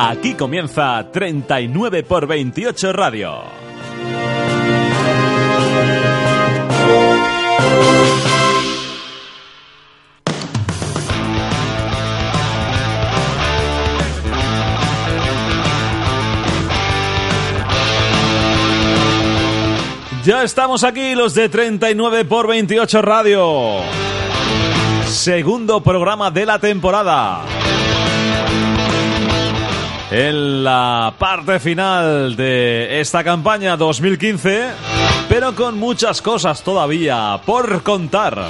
Aquí comienza 39 por 28 Radio. Ya estamos aquí los de 39 por 28 Radio. Segundo programa de la temporada. En la parte final de esta campaña 2015, pero con muchas cosas todavía por contar.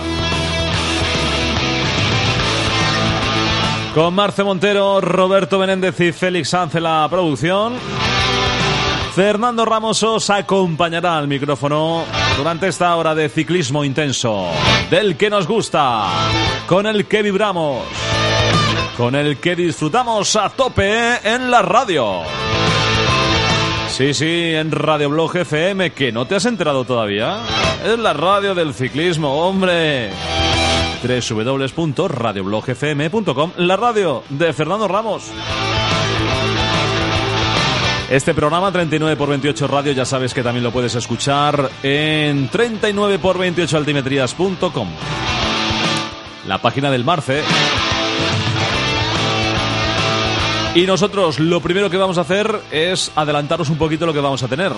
Con Marce Montero, Roberto Menéndez y Félix Sánchez la producción. Fernando Ramos os acompañará al micrófono durante esta hora de ciclismo intenso, del que nos gusta, con el que vibramos, con el que disfrutamos a tope en la radio. Sí, sí, en Radio Blog FM, que no te has enterado todavía. Es la radio del ciclismo, hombre www.radioblogfm.com, la radio de Fernando Ramos. Este programa 39 por 28 Radio ya sabes que también lo puedes escuchar en 39 por 28 altimetrías.com. La página del Marce. Y nosotros lo primero que vamos a hacer es adelantaros un poquito lo que vamos a tener.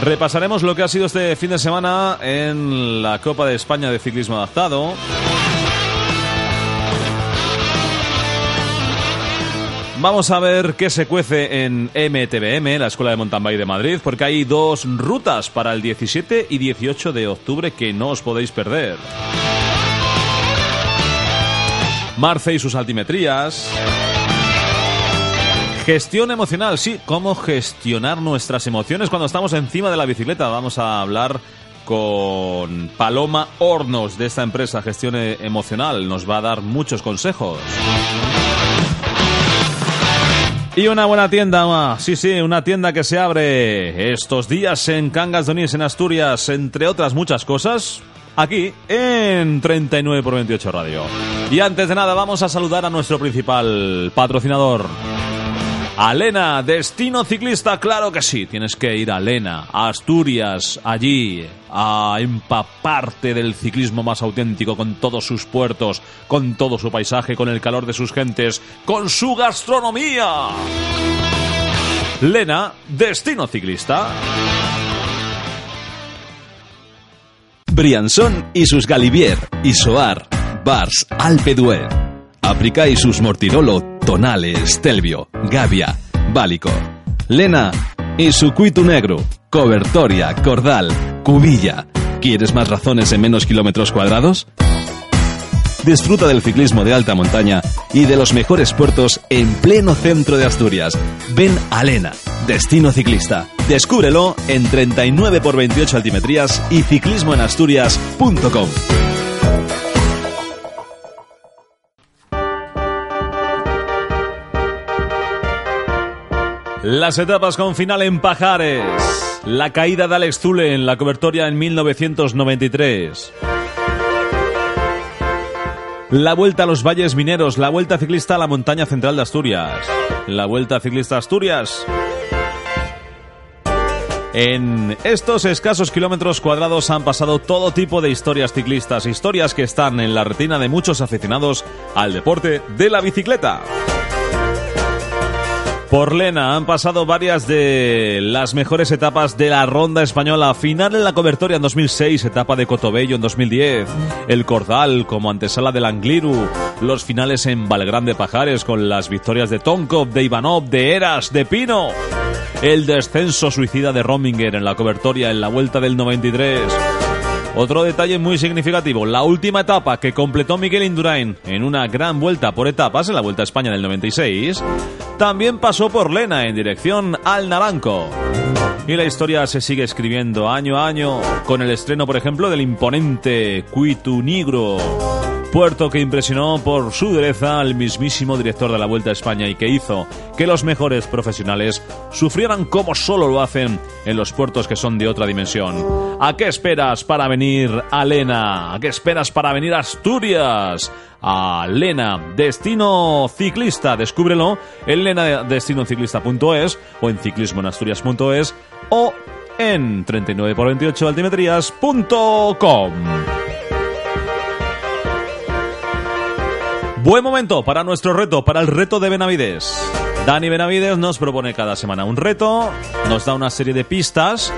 Repasaremos lo que ha sido este fin de semana en la Copa de España de Ciclismo Adaptado. Vamos a ver qué se cuece en MTBM, la Escuela de Mountain Bike de Madrid, porque hay dos rutas para el 17 y 18 de octubre que no os podéis perder. Marce y sus altimetrías. Gestión emocional, sí, cómo gestionar nuestras emociones cuando estamos encima de la bicicleta. Vamos a hablar con Paloma Hornos de esta empresa Gestión Emocional. Nos va a dar muchos consejos. Y una buena tienda, sí, sí, una tienda que se abre estos días en Cangas de Onís, en Asturias, entre otras muchas cosas, aquí en 39 por 28 Radio. Y antes de nada, vamos a saludar a nuestro principal patrocinador. A Lena, destino ciclista, claro que sí, tienes que ir a Lena, a Asturias, allí, a empaparte del ciclismo más auténtico, con todos sus puertos, con todo su paisaje, con el calor de sus gentes, con su gastronomía. Lena, destino ciclista. Briançon y sus Galivier, Isoar, Bars, Alpe d'Huez. Aplica y sus Mortirolo, Tonales, Stelvio, Gavia, Bálico. Lena y su Cuitu Negro, Cobertoria, Cordal, Cubilla. ¿Quieres más razones en menos kilómetros cuadrados? Disfruta del ciclismo de alta montaña y de los mejores puertos en pleno centro de Asturias. Ven a Lena, destino ciclista. Descúbrelo en 39 por 28 altimetrías y ciclismoenasturias.com. Las etapas con final en Pajares. La caída de Alex Zule en la cobertoria en 1993. La vuelta a los valles mineros, la vuelta ciclista a la montaña central de Asturias. La vuelta ciclista a Asturias. En estos escasos kilómetros cuadrados han pasado todo tipo de historias ciclistas, historias que están en la retina de muchos aficionados al deporte de la bicicleta. Por Lena han pasado varias de las mejores etapas de la ronda española. Final en la cobertoria en 2006, etapa de Cotobello en 2010, el Cordal como antesala del Angliru, los finales en Valgrande Pajares con las victorias de Tonkov, de Ivanov, de Eras, de Pino. El descenso suicida de Rominger en la cobertoria en la vuelta del 93. Otro detalle muy significativo, la última etapa que completó Miguel Indurain en una gran vuelta por etapas en la Vuelta a España del 96, también pasó por Lena en dirección al Naranco. Y la historia se sigue escribiendo año a año con el estreno, por ejemplo, del imponente Cuitu Negro puerto que impresionó por su dureza al mismísimo director de la Vuelta a España y que hizo que los mejores profesionales sufrieran como solo lo hacen en los puertos que son de otra dimensión. ¿A qué esperas para venir a Lena? ¿A qué esperas para venir a Asturias? A Lena, destino ciclista, descúbrelo en lenadestinociclista.es o en ciclismoenasturias.es o en 39x28 Buen momento para nuestro reto, para el reto de Benavides. Dani Benavides nos propone cada semana un reto, nos da una serie de pistas.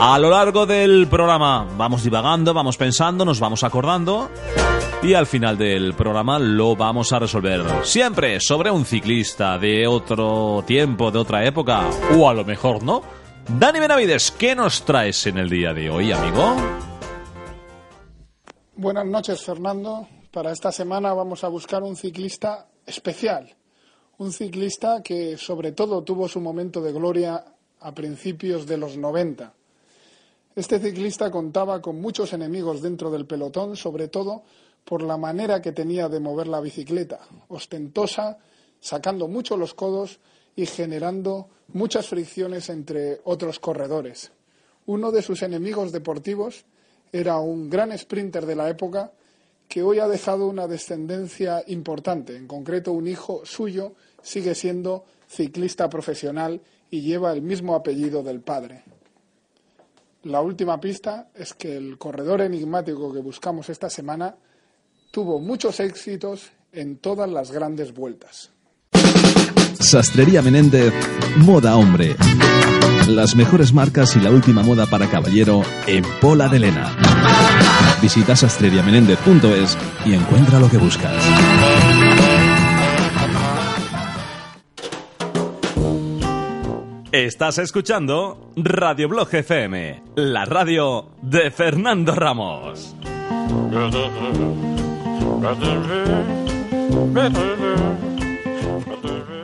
A lo largo del programa vamos divagando, vamos pensando, nos vamos acordando y al final del programa lo vamos a resolver. Siempre sobre un ciclista de otro tiempo, de otra época, o a lo mejor no. Dani Benavides, ¿qué nos traes en el día de hoy, amigo? Buenas noches, Fernando. Para esta semana vamos a buscar un ciclista especial, un ciclista que sobre todo tuvo su momento de gloria a principios de los 90. Este ciclista contaba con muchos enemigos dentro del pelotón, sobre todo por la manera que tenía de mover la bicicleta, ostentosa, sacando mucho los codos y generando muchas fricciones entre otros corredores. Uno de sus enemigos deportivos era un gran sprinter de la época que hoy ha dejado una descendencia importante. En concreto, un hijo suyo sigue siendo ciclista profesional y lleva el mismo apellido del padre. La última pista es que el corredor enigmático que buscamos esta semana tuvo muchos éxitos en todas las grandes vueltas. Sastrería Menéndez, Moda Hombre. Las mejores marcas y la última moda para caballero en Pola de Lena. Visita sastreriamenendez.es y encuentra lo que buscas. Estás escuchando Radio Blog FM, la radio de Fernando Ramos.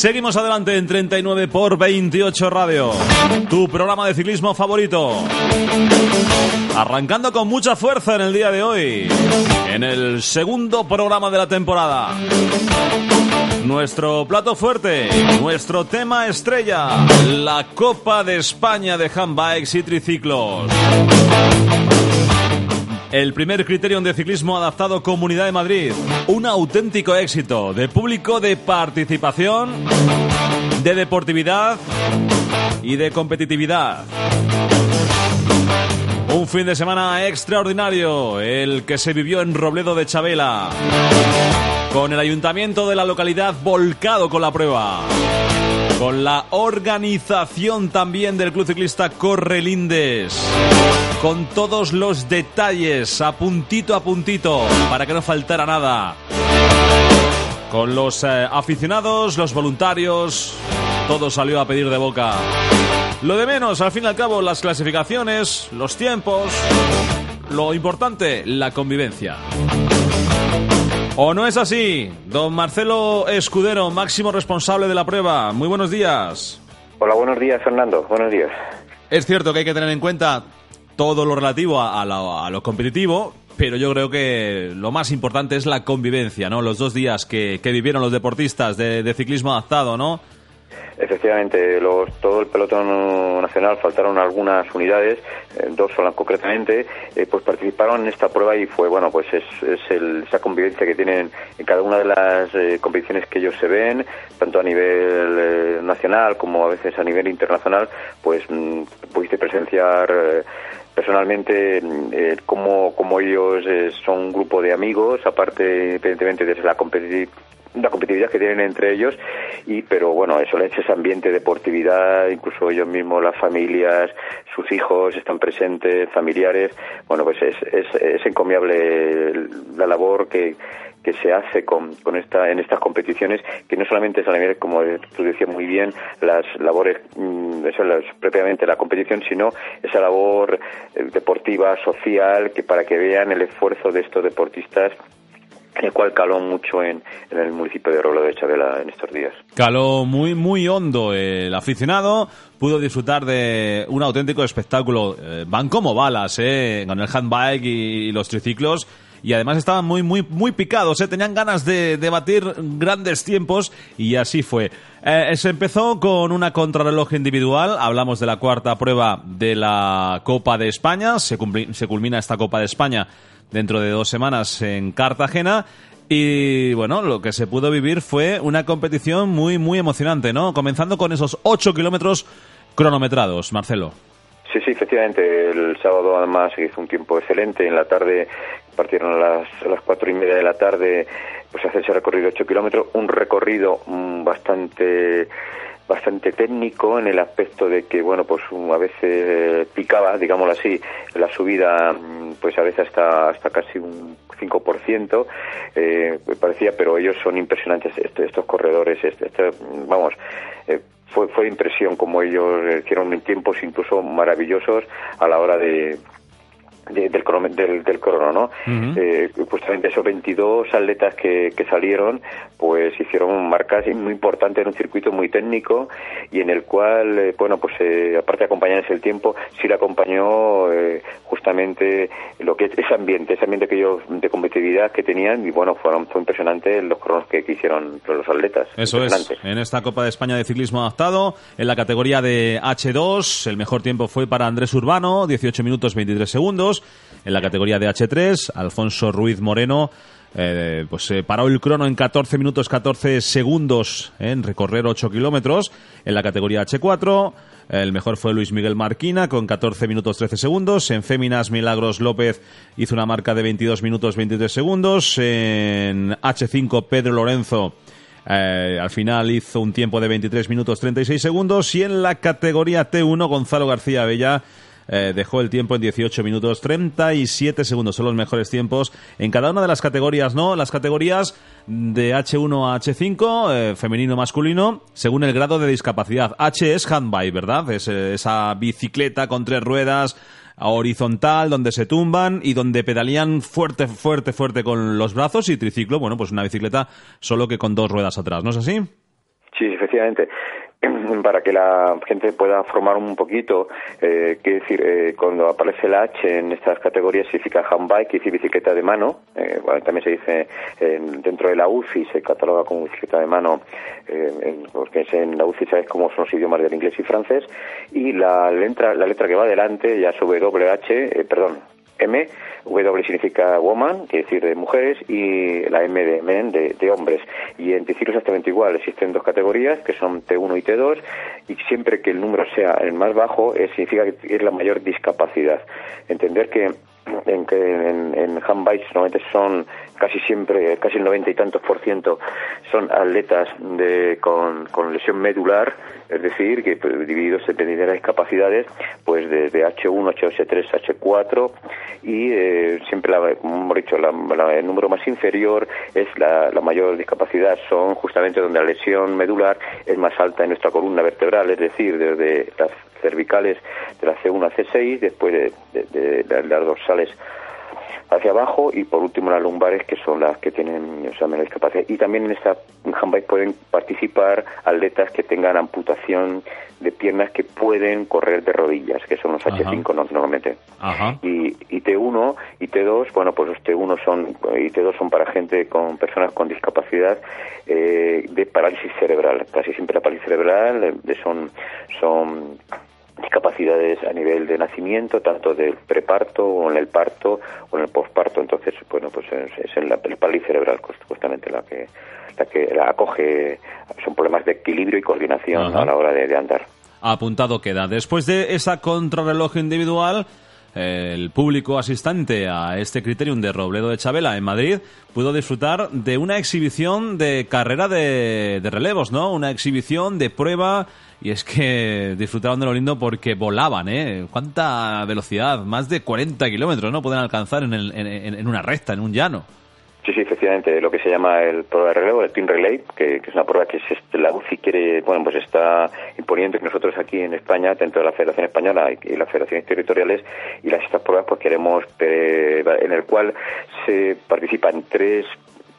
Seguimos adelante en 39 por 28 Radio, tu programa de ciclismo favorito. Arrancando con mucha fuerza en el día de hoy, en el segundo programa de la temporada. Nuestro plato fuerte, nuestro tema estrella, la Copa de España de Handbikes y Triciclos. El primer criterium de ciclismo adaptado Comunidad de Madrid. Un auténtico éxito de público, de participación, de deportividad y de competitividad. Un fin de semana extraordinario, el que se vivió en Robledo de Chabela, con el ayuntamiento de la localidad volcado con la prueba con la organización también del Club Ciclista Correlindes, con todos los detalles a puntito a puntito, para que no faltara nada, con los eh, aficionados, los voluntarios, todo salió a pedir de boca. Lo de menos, al fin y al cabo, las clasificaciones, los tiempos, lo importante, la convivencia. ¿O no es así? Don Marcelo Escudero, máximo responsable de la prueba. Muy buenos días. Hola, buenos días, Fernando. Buenos días. Es cierto que hay que tener en cuenta todo lo relativo a, lo, competitivo, pero yo creo que lo más importante es la convivencia, ¿no? Los dos días que, vivieron los deportistas de, de ciclismo adaptado, ¿no? Efectivamente, los, todo el pelotón nacional faltaron algunas unidades, eh, dos solas concretamente, eh, pues participaron en esta prueba y fue, bueno, pues es, esa convivencia que tienen en cada una de las eh, competiciones que ellos se ven, tanto a nivel nacional como a veces a nivel internacional, pues mm, pudiste presenciar personalmente eh, como, ellos son un grupo de amigos, aparte, evidentemente, desde la competitividad la competitividad que tienen entre ellos y pero bueno eso le ese ambiente de deportividad incluso ellos mismos las familias sus hijos están presentes familiares. Bueno pues es, es, es encomiable la labor que que se hace con, con esta, en estas competiciones, que no solamente es a nivel, como tú decías muy bien, las labores, mm, eso es propiamente la competición, sino esa labor eh, deportiva, social, que para que vean el esfuerzo de estos deportistas el cual caló mucho en, el municipio de Robledo de Chabela en estos días. Caló muy, muy hondo el aficionado, pudo disfrutar de un auténtico espectáculo. Eh, van como balas, eh, con el handbike y, los triciclos. Y además estaban muy, muy, muy picados, ¿eh? tenían ganas de, batir grandes tiempos y así fue. Eh, se empezó con una contrarreloj individual, hablamos de la cuarta prueba de la Copa de España, se, se culmina esta Copa de España dentro de dos semanas en Cartagena. Y bueno, lo que se pudo vivir fue una competición muy, muy emocionante, ¿no? Comenzando con esos ocho kilómetros cronometrados, Marcelo. Sí, sí, efectivamente. El sábado además hizo un tiempo excelente. En la tarde partieron a las, las cuatro y media de la tarde, pues hace ese recorrido de ocho kilómetros. Un recorrido mm, bastante bastante técnico en el aspecto de que, bueno, pues a veces picaba, digámoslo así, la subida, mm, pues a veces hasta, hasta casi un 5%, eh, parecía, pero ellos son impresionantes, este, estos corredores, este, este, vamos, eh, fue, fue impresión como ellos hicieron tiempos incluso maravillosos a la hora de, del, del, del crono, ¿no? Eh, justamente esos 22 atletas que, que, salieron, pues hicieron marcas muy importantes en un circuito muy técnico y en el cual, eh, bueno, pues eh, aparte de acompañarse el tiempo, sí le acompañó justamente lo que ese ambiente, ese ambiente que ellos de competitividad que tenían y bueno, fueron fue impresionante los cronos que, hicieron los atletas. Eso es, en esta Copa de España de Ciclismo Adaptado, en la categoría de H2, el mejor tiempo fue para Andrés Urbano, 18 minutos 23 segundos. En la categoría de H3, Alfonso Ruiz Moreno eh, pues paró el crono en 14 minutos 14 segundos en recorrer 8 kilómetros. En la categoría H4, el mejor fue Luis Miguel Marquina con 14 minutos 13 segundos. En Féminas, Milagros López hizo una marca de 22 minutos 23 segundos. En H5, Pedro Lorenzo. Eh, al final hizo un tiempo de 23 minutos 36 segundos y en la categoría T1 Gonzalo García Bella eh, dejó el tiempo en 18 minutos 37 segundos. Son los mejores tiempos en cada una de las categorías, ¿no? Las categorías de H1 a H5, eh, femenino, masculino, según el grado de discapacidad. H es handbike, ¿verdad? Es eh, esa bicicleta con tres ruedas horizontal donde se tumban y donde pedalían fuerte, fuerte, fuerte con los brazos y triciclo, bueno, pues una bicicleta solo que con dos ruedas atrás, ¿no es así? Sí, efectivamente. para que la gente pueda formar un poquito, eh, quiere decir, eh, cuando aparece el H en estas categorías significa handbike, quiere decir bicicleta de mano, eh, también se dice dentro de la UCI se cataloga como bicicleta de mano, eh, porque en la UCI sabes cómo son los idiomas del inglés y francés, y la letra, la letra que va adelante ya es WH, perdón, M, W significa woman, quiere decir de mujeres, y la M de men, de, hombres. Y en es exactamente igual, existen dos categorías, que son T1 y T2, y siempre que el número sea el más bajo, eh, significa que es la mayor discapacidad. Entender que en que en, en normalmente son casi siempre, casi el noventa y tantos por ciento son atletas de, con, lesión medular, es decir, que pues, divididos en de discapacidades, pues desde H1, H2, H3, H4 y eh, siempre, la, como hemos dicho, la, el número más inferior es la, la mayor discapacidad, son justamente donde la lesión medular es más alta en nuestra columna vertebral, es decir, desde las cervicales de la C1 a C6, después de, las dorsales hacia abajo y por último las lumbares que son las que tienen o sea, menos discapacidad y también en esta handbike pueden participar atletas que tengan amputación de piernas que pueden correr de rodillas que son los H5 normalmente. Y, y T1 y T2 bueno pues los T1 son y T2 son para gente con personas con discapacidad eh, de parálisis cerebral. Casi siempre la parálisis cerebral eh, son son discapacidades a nivel de nacimiento, tanto del preparto o en el parto o en el posparto. Entonces, bueno, pues es, el, el cerebral justamente la que la que la acoge. Son problemas de equilibrio y coordinación a la hora de, de andar. Apuntado queda. Después de esa contrarreloj individual, el público asistente a este criterium de Robledo de Chabela en Madrid pudo disfrutar de una exhibición de carrera de, relevos, ¿no? Una exhibición de prueba y es que disfrutaron de lo lindo porque volaban, ¿eh? ¿Cuánta velocidad? Más de 40 kilómetros, ¿no? Pueden alcanzar en, en, una recta, en un llano. Sí, sí, efectivamente, lo que se llama el prueba de relevo, el Team Relay, que, es una prueba que la UCI quiere, bueno, pues está imponiendo que nosotros aquí en España, dentro de la Federación Española y, las federaciones territoriales, y las estas pruebas, pues queremos, eh, en el cual se participan tres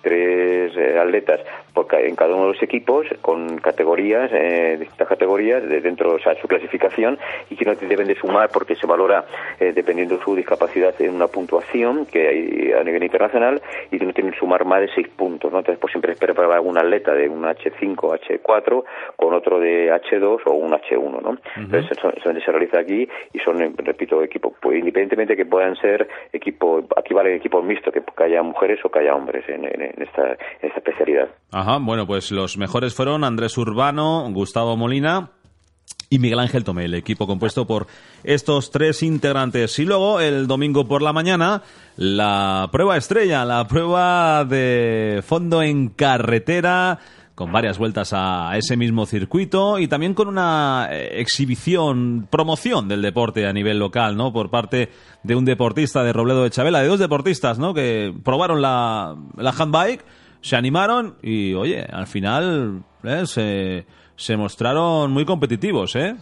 tres eh, atletas porque en cada uno de los equipos con categorías, eh, distintas categorías de dentro, o sea, su clasificación y que no deben de sumar porque se valora eh, dependiendo de su discapacidad en una puntuación que hay a nivel internacional y que no tienen que sumar más de seis puntos, ¿no? Entonces, pues siempre espera para algún atleta de un H5, H4 con otro de H2 o un H1, ¿no? Entonces, eso, eso, se realiza aquí y son, repito, equipos, pues independientemente que puedan ser equipos, aquí vale equipos mixtos, que, haya mujeres o que haya hombres en, en, en esta especialidad. Ajá, bueno, pues los mejores fueron Andrés Urbano, Gustavo Molina y Miguel Ángel Tomé, el equipo compuesto por estos tres integrantes. Y luego, el domingo por la mañana, la prueba estrella, la prueba de fondo en carretera con varias vueltas a ese mismo circuito y también con una eh, exhibición, promoción del deporte a nivel local, ¿no? Por parte de un deportista de Robledo de Chabela, de dos deportistas, ¿no? Que probaron la, la handbike se animaron y, oye, al final ¿eh? se, se mostraron muy competitivos, ¿eh?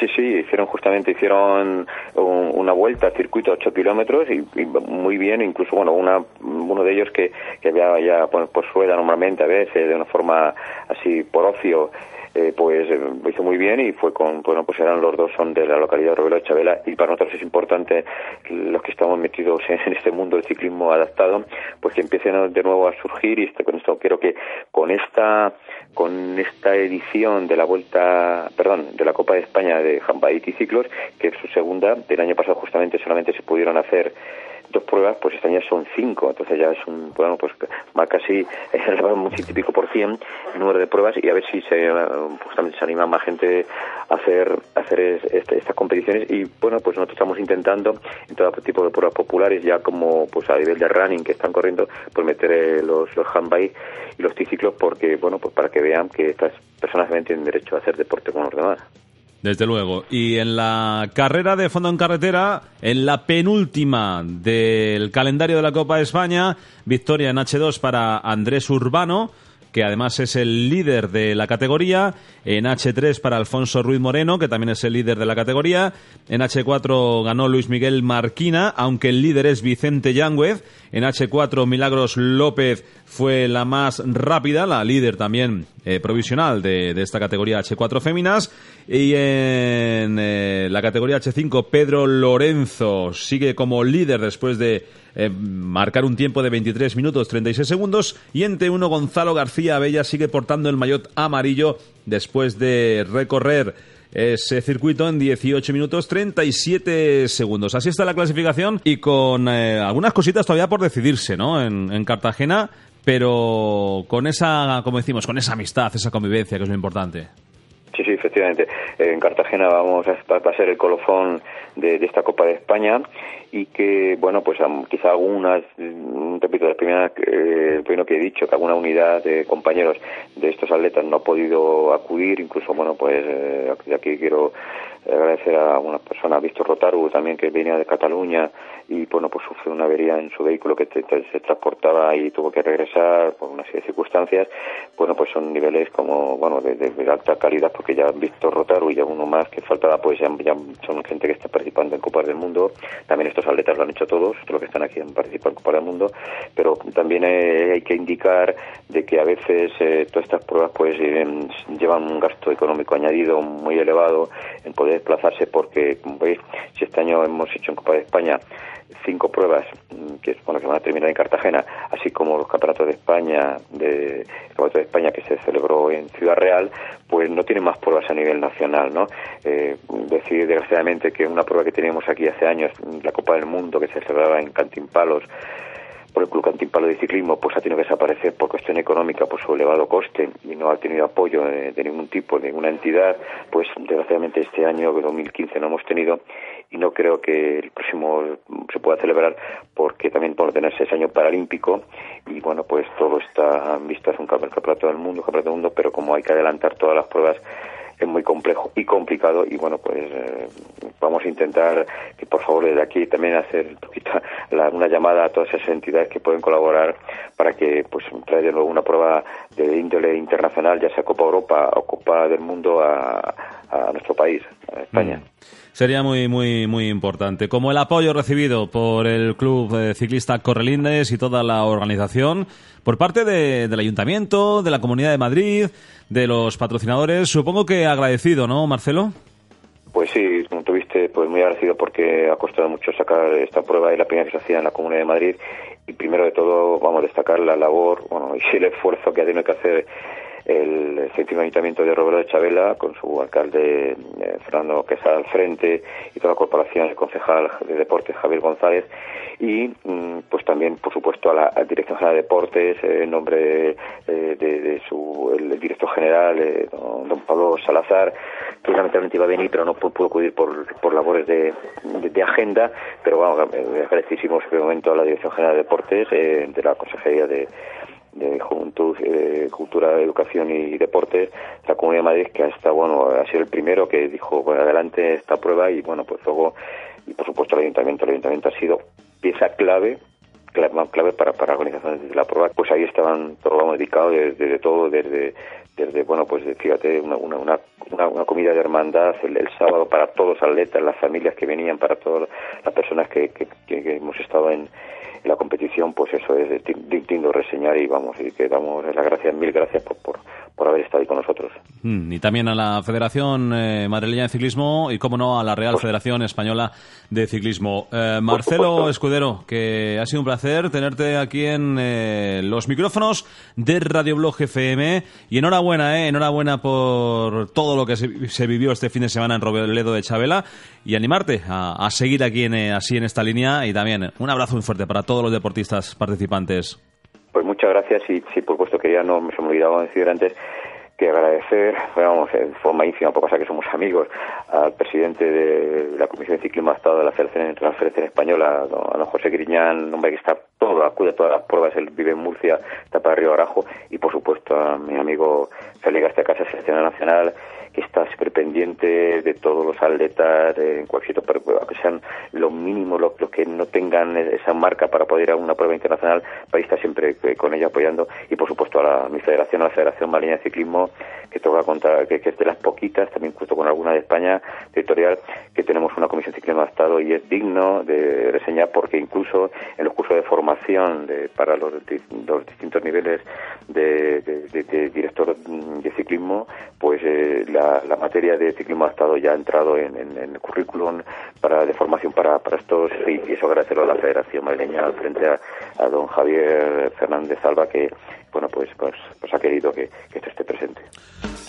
Sí, sí, hicieron justamente, hicieron una vuelta al circuito de 8 kilómetros y, muy bien, incluso, bueno, una, uno de ellos que, que había ya por, por rueda normalmente a veces, de una forma así por ocio, eh, pues eh, hizo muy bien y fue con, bueno, pues eran los dos son de la localidad de Robelo de Chabela y para nosotros es importante los que estamos metidos en, este mundo del ciclismo adaptado, pues que empiecen de nuevo a surgir y este, con esto quiero que con esta con esta edición de la Vuelta, perdón, de la Copa de España de y Ciclos, que es su segunda, del año pasado justamente solamente se pudieron hacer dos pruebas, pues este año son cinco, entonces ya es un, bueno, pues va casi un típico por cien número de pruebas y a ver si se, justamente se anima más gente a hacer, hacer este, estas competiciones y bueno, pues nosotros estamos intentando en todo tipo de pruebas populares ya como pues a nivel de running que están corriendo, pues meter eh, los, los handbike y los triciclos porque, bueno, pues para que vean que estas personas también tienen derecho a hacer deporte como los demás. Desde luego. Y en la carrera de fondo en carretera, en la penúltima del calendario de la Copa de España, victoria en H2 para Andrés Urbano que además es el líder de la categoría. En H3 para Alfonso Ruiz Moreno, que también es el líder de la categoría. En H4 ganó Luis Miguel Marquina, aunque el líder es Vicente Yángüez. En H4 Milagros López fue la más rápida, la líder también eh, provisional de, esta categoría H4 féminas. Y en eh, la categoría H5 Pedro Lorenzo sigue como líder después de eh, marcar un tiempo de 23 minutos 36 segundos y en T1 Gonzalo García Bella sigue portando el maillot amarillo después de recorrer ese circuito en 18 minutos 37 segundos. Así está la clasificación y con eh, algunas cositas todavía por decidirse, ¿no? En, en, Cartagena, pero con esa, como decimos, con esa amistad, esa convivencia que es lo importante. Sí, sí, efectivamente. En Cartagena vamos a, va a ser el colofón de, esta Copa de España y que, bueno, pues quizá algunas, repito, la primera, eh, el primero que he dicho, que alguna unidad de compañeros de estos atletas no ha podido acudir, incluso, bueno, pues eh, aquí quiero agradecer a una persona, Víctor Rotaru, también que venía de Cataluña y bueno, pues sufrió una avería en su vehículo que se transportaba y tuvo que regresar por una serie de circunstancias. Bueno, pues son niveles como, bueno, de, alta calidad porque ya Víctor Rotaru y uno más que faltaba, pues ya, son gente que está participando en Copas del Mundo. También estos atletas lo han hecho todos, los que están aquí han participado en Copas del Mundo, pero también eh, hay que indicar de que a veces eh, todas estas pruebas pues eh, llevan un gasto económico añadido muy elevado en poder desplazarse porque, como veis, si este año hemos hecho en Copa de España cinco pruebas mm, que bueno que van a terminar en Cartagena, así como los campeonatos de España, de campeonato de España que se celebró en Ciudad Real, pues no tiene más pruebas a nivel nacional, ¿no? Eh, decir desgraciadamente que una prueba que teníamos aquí hace años, la Copa del Mundo que se celebraba en Cantimpalos, por el Club Cantimpalo de Ciclismo, pues ha tenido que desaparecer por cuestión económica, por su elevado coste y no ha tenido apoyo de, ningún tipo, de ninguna entidad, pues desgraciadamente este año, 2015, no hemos tenido y no creo que el próximo se pueda celebrar porque también por tenerse ese año paralímpico y bueno, pues todo está en vistas un campeonato del mundo, campeonato del mundo, pero como hay que adelantar todas las pruebas es muy complejo y complicado y bueno pues eh, vamos a intentar que por favor desde aquí también hacer una llamada a todas esas entidades que pueden colaborar para que pues nuevo una prueba de índole internacional, ya sea Copa Europa o Copa del Mundo a, nuestro país, a España. Mm sería muy, muy, muy importante. Como el apoyo recibido por el Club eh, Ciclista Correlindes y toda la organización, por parte del Ayuntamiento, de la Comunidad de Madrid, de los patrocinadores, supongo que agradecido, ¿no, Marcelo? Pues sí, como tuviste, pues muy agradecido porque ha costado mucho sacar esta prueba y la primera que se hacía en la Comunidad de Madrid. Y primero de todo, vamos a destacar la labor, bueno, y el esfuerzo que ha tenido que hacer el séptimo ayuntamiento de Roberto de Chabela, con su alcalde eh, Fernando Quesada al frente y toda la corporación, el concejal de deportes Javier González y mm, pues también por supuesto a la Dirección General de Deportes eh, en nombre eh, de, su el, director general don, Pablo Salazar que lamentablemente iba a venir pero no pudo acudir por, por labores de, de, agenda pero vamos agradecísimos en momento a la Dirección General de Deportes de la Consejería de de Juventud, eh, Cultura, Educación y Deportes, la Comunidad de Madrid, que hasta, bueno, ha sido el primero que dijo, bueno, adelante esta prueba y, bueno, pues luego, y por supuesto el Ayuntamiento, el Ayuntamiento ha sido pieza clave clave, para, para organizaciones de la prueba, pues ahí estaban todos dedicados desde, todo, desde, desde, bueno, pues fíjate, una, una, una, una comida de hermandad el, el, sábado para todos los atletas, las familias que venían, para todas las personas que, que, que hemos estado en, la competición, pues eso es digno reseñar y vamos, y que damos las gracias, mil gracias por, por, por haber estado ahí con nosotros. Mm, y también a la Federación eh, Madrileña de Ciclismo y, como no, a la Real Federación Española de Ciclismo. Eh, Marcelo Escudero, que ha sido un placer tenerte aquí en eh, los micrófonos de Radio Blog FM y enhorabuena, eh, enhorabuena por todo lo que se, vivió este fin de semana en Robledo de Chabela y animarte a, seguir aquí en, así en esta línea y también un abrazo muy fuerte para todos los deportistas participantes. Pues muchas gracias y sí, por supuesto que ya no se me olvidaba decir antes que agradecer, vamos, en forma ínfima, por cosa que somos amigos, al presidente de la Comisión de Ciclismo de Estado de la Federación, Federación Española, a don José Griñán, hombre que está todo, acude a todas las pruebas, él vive en Murcia, está para Río Arajo, y por supuesto a mi amigo Félix García Casa, Selección Nacional, está súper pendiente de todos los atletas, en cualquier sitio, que sean lo mínimo, los, que no tengan esa marca para poder ir a una prueba internacional, para estar siempre eh, con ella apoyando. Y por supuesto a, la, mi federación, a la Federación Marina de Ciclismo, que toca contar, que, es de las poquitas, también justo con alguna de España, territorial, que tenemos una comisión de ciclismo de Estado y es digno de reseñar porque incluso en los cursos de formación de, para los, los distintos niveles de, director de ciclismo, pues eh, la la, materia de ciclismo ha estado ya entrado en, el currículum para, de formación para, para estos y, eso agradecerlo a la Federación Madrileña frente a, don Javier Fernández Alba que bueno pues pues, pues ha querido que, esto esté presente.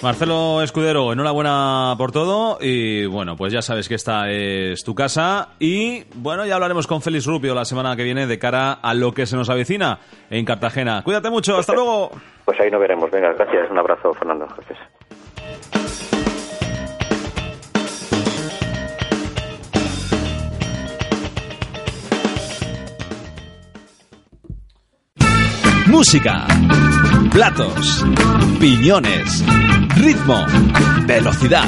Marcelo Escudero, enhorabuena por todo y bueno, pues ya sabes que esta es tu casa y bueno, ya hablaremos con Félix Rubio la semana que viene de cara a lo que se nos avecina en Cartagena. Cuídate mucho, hasta luego. Pues ahí nos veremos, venga, gracias, un abrazo Fernando, gracias. Música, platos, piñones, ritmo, velocidad,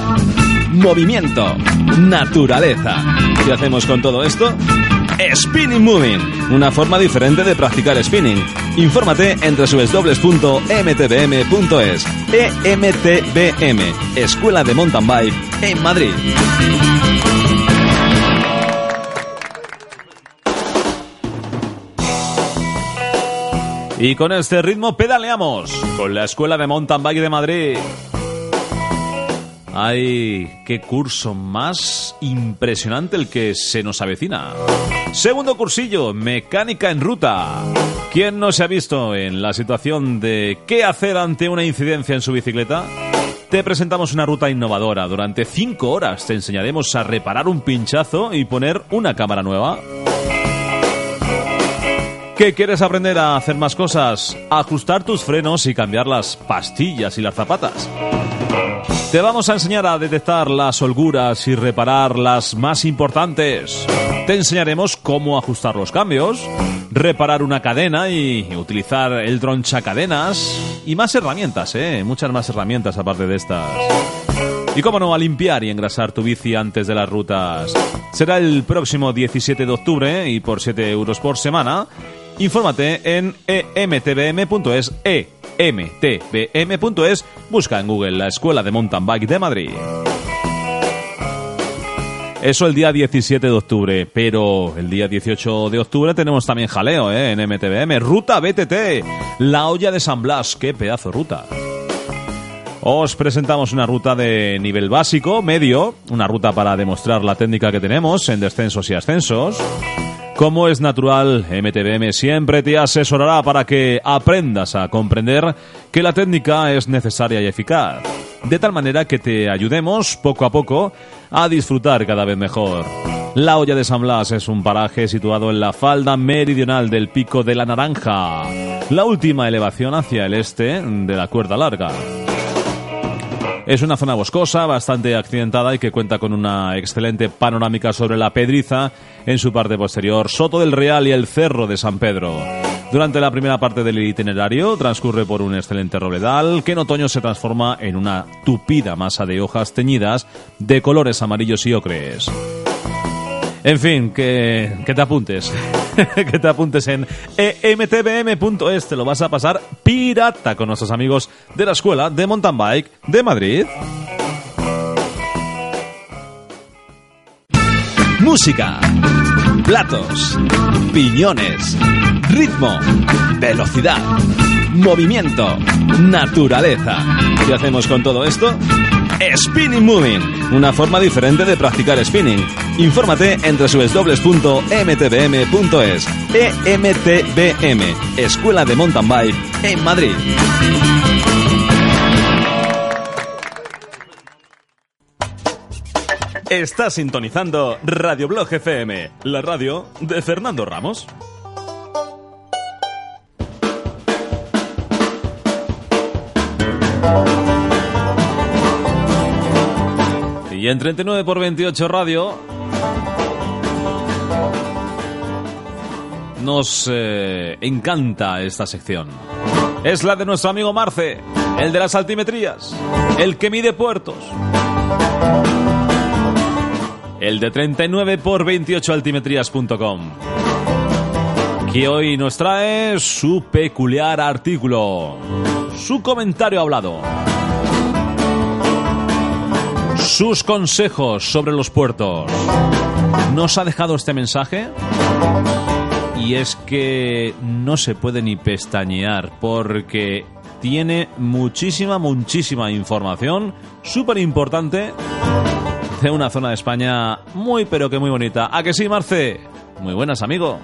movimiento, naturaleza. ¿Qué hacemos con todo esto? Spinning Moving, una forma diferente de practicar spinning. Infórmate en www.mtbm.es. EMTBM, Escuela de Mountain Bike en Madrid. Y con este ritmo pedaleamos con la Escuela de Mountain Bike de Madrid. Ay, qué curso más impresionante el que se nos avecina. Segundo cursillo, mecánica en ruta. ¿Quién no se ha visto en la situación de qué hacer ante una incidencia en su bicicleta? Te presentamos una ruta innovadora. Durante 5 horas te enseñaremos a reparar un pinchazo y poner una cámara nueva. ¿Qué quieres aprender a hacer más cosas? Ajustar tus frenos y cambiar las pastillas y las zapatas. Te vamos a enseñar a detectar las holguras y reparar las más importantes. Te enseñaremos cómo ajustar los cambios, reparar una cadena y utilizar el cadenas y más herramientas, ¿eh? Muchas más herramientas aparte de estas. Y cómo no, a limpiar y engrasar tu bici antes de las rutas. Será el próximo 17 de octubre y por 7 euros por semana Infórmate en emtbm.es, emtbm.es, busca en Google la Escuela de Mountain Bike de Madrid. Eso el día 17 de octubre, pero el día 18 de octubre tenemos también jaleo ¿eh? en MTBM. Ruta BTT, la olla de San Blas, qué pedazo de ruta. Os presentamos una ruta de nivel básico, medio, una ruta para demostrar la técnica que tenemos en descensos y ascensos. Como es natural, MTBM siempre te asesorará para que aprendas a comprender que la técnica es necesaria y eficaz, de tal manera que te ayudemos poco a poco a disfrutar cada vez mejor. La olla de San Blas es un paraje situado en la falda meridional del Pico de la Naranja, la última elevación hacia el este de la cuerda larga. Es una zona boscosa, bastante accidentada y que cuenta con una excelente panorámica sobre la Pedriza, en su parte posterior, Soto del Real y el Cerro de San Pedro. Durante la primera parte del itinerario transcurre por un excelente robledal que en otoño se transforma en una tupida masa de hojas teñidas de colores amarillos y ocres. En fin, que, que te apuntes. que te apuntes en emtbm.es. Te lo vas a pasar pirata con nuestros amigos de la Escuela de Mountain Bike de Madrid. Música, platos, piñones, ritmo, velocidad, movimiento, naturaleza. ¿Qué hacemos con todo esto? Spinning Moving, una forma diferente de practicar spinning. Infórmate en www.mtbm.es. EMTBM, Escuela de Mountain Bike en Madrid. Estás sintonizando Radio Blog FM, la radio de Fernando Ramos. Y en 39 por 28 Radio nos eh, encanta esta sección. Es la de nuestro amigo Marce, el de las altimetrías, el que mide puertos. El de 39 por 28 altimetrías.com. Que hoy nos trae su peculiar artículo, su comentario hablado sus consejos sobre los puertos. Nos ha dejado este mensaje y es que no se puede ni pestañear porque tiene muchísima, muchísima información súper importante de una zona de España muy, pero que muy bonita. ¿A que sí, Marce? Muy buenas, amigo.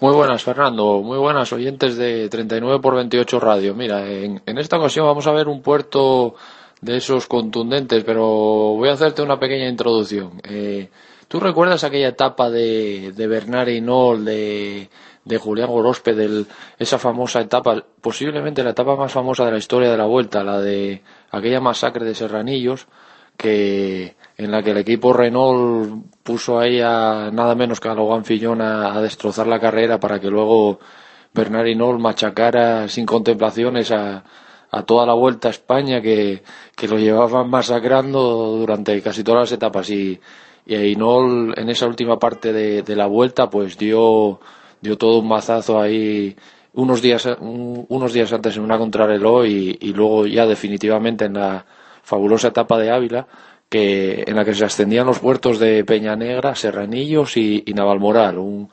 Muy buenas, Fernando. Muy buenas, oyentes de 39 por 28 Radio. Mira, en, en esta ocasión vamos a ver un puerto de esos contundentes, pero voy a hacerte una pequeña introducción. Eh, ¿Tú recuerdas aquella etapa de, de Bernard Hinault, de, de Julián Gorospe, de esa famosa etapa, posiblemente la etapa más famosa de la historia de la Vuelta, la de aquella masacre de Serranillos, que en la que el equipo Renault puso ahí a nada menos que a Logan Fillon a, a destrozar la carrera para que luego Bernard Hinault machacara sin contemplaciones a, a toda la vuelta a España que, que lo llevaban masacrando durante casi todas las etapas. Y, y Ainol en esa última parte de, de, la vuelta pues dio, dio todo un mazazo ahí unos días, un, unos días antes en una contrarreloj y, y luego ya definitivamente en la fabulosa etapa de Ávila que en la que se ascendían los puertos de Peña Negra, Serranillos y, y Navalmoral, un,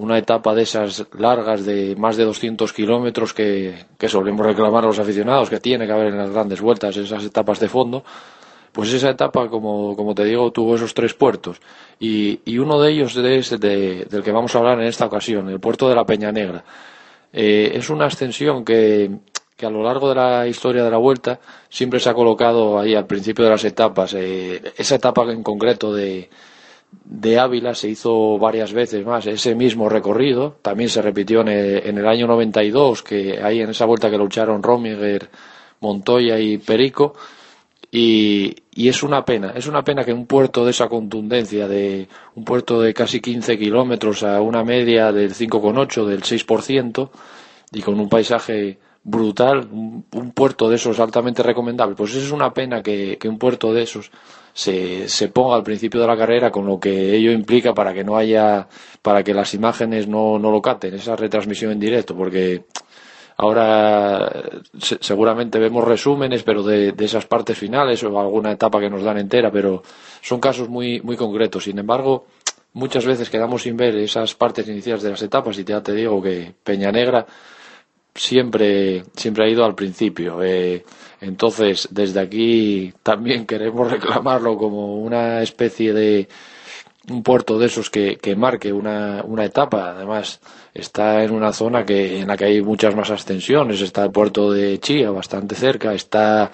una etapa de esas largas de más de 200 kilómetros que, que solemos reclamar a los aficionados que tiene que haber en las grandes vueltas, esas etapas de fondo, pues esa etapa, como, como te digo, tuvo esos tres puertos. Y, y uno de ellos es de, del que vamos a hablar en esta ocasión, el puerto de la Peña Negra. Eh, es una ascensión que, que a lo largo de la historia de la vuelta siempre se ha colocado ahí al principio de las etapas. Eh, esa etapa en concreto de, de Ávila se hizo varias veces más ese mismo recorrido. También se repitió en el, año 92, que ahí en esa vuelta que lucharon Romiger, Montoya y Perico. Y, y, es una pena, es una pena que un puerto de esa contundencia, de un puerto de casi 15 kilómetros a una media del 5,8, del 6%, y con un paisaje brutal, un, puerto de esos altamente recomendable. Pues es una pena que, un puerto de esos se, se, ponga al principio de la carrera con lo que ello implica para que no haya, para que las imágenes no, no lo caten, esa retransmisión en directo, porque ahora seguramente vemos resúmenes, pero de, de, esas partes finales o alguna etapa que nos dan entera, pero son casos muy, muy concretos. Sin embargo, muchas veces quedamos sin ver esas partes iniciales de las etapas y ya te digo que Peña Negra siempre, siempre ha ido al principio. Eh, entonces, desde aquí también queremos reclamarlo como una especie de un puerto de esos que, que marque una, una etapa. Además, está en una zona que, en la que hay muchas más ascensiones. Está el puerto de Chía, bastante cerca. Está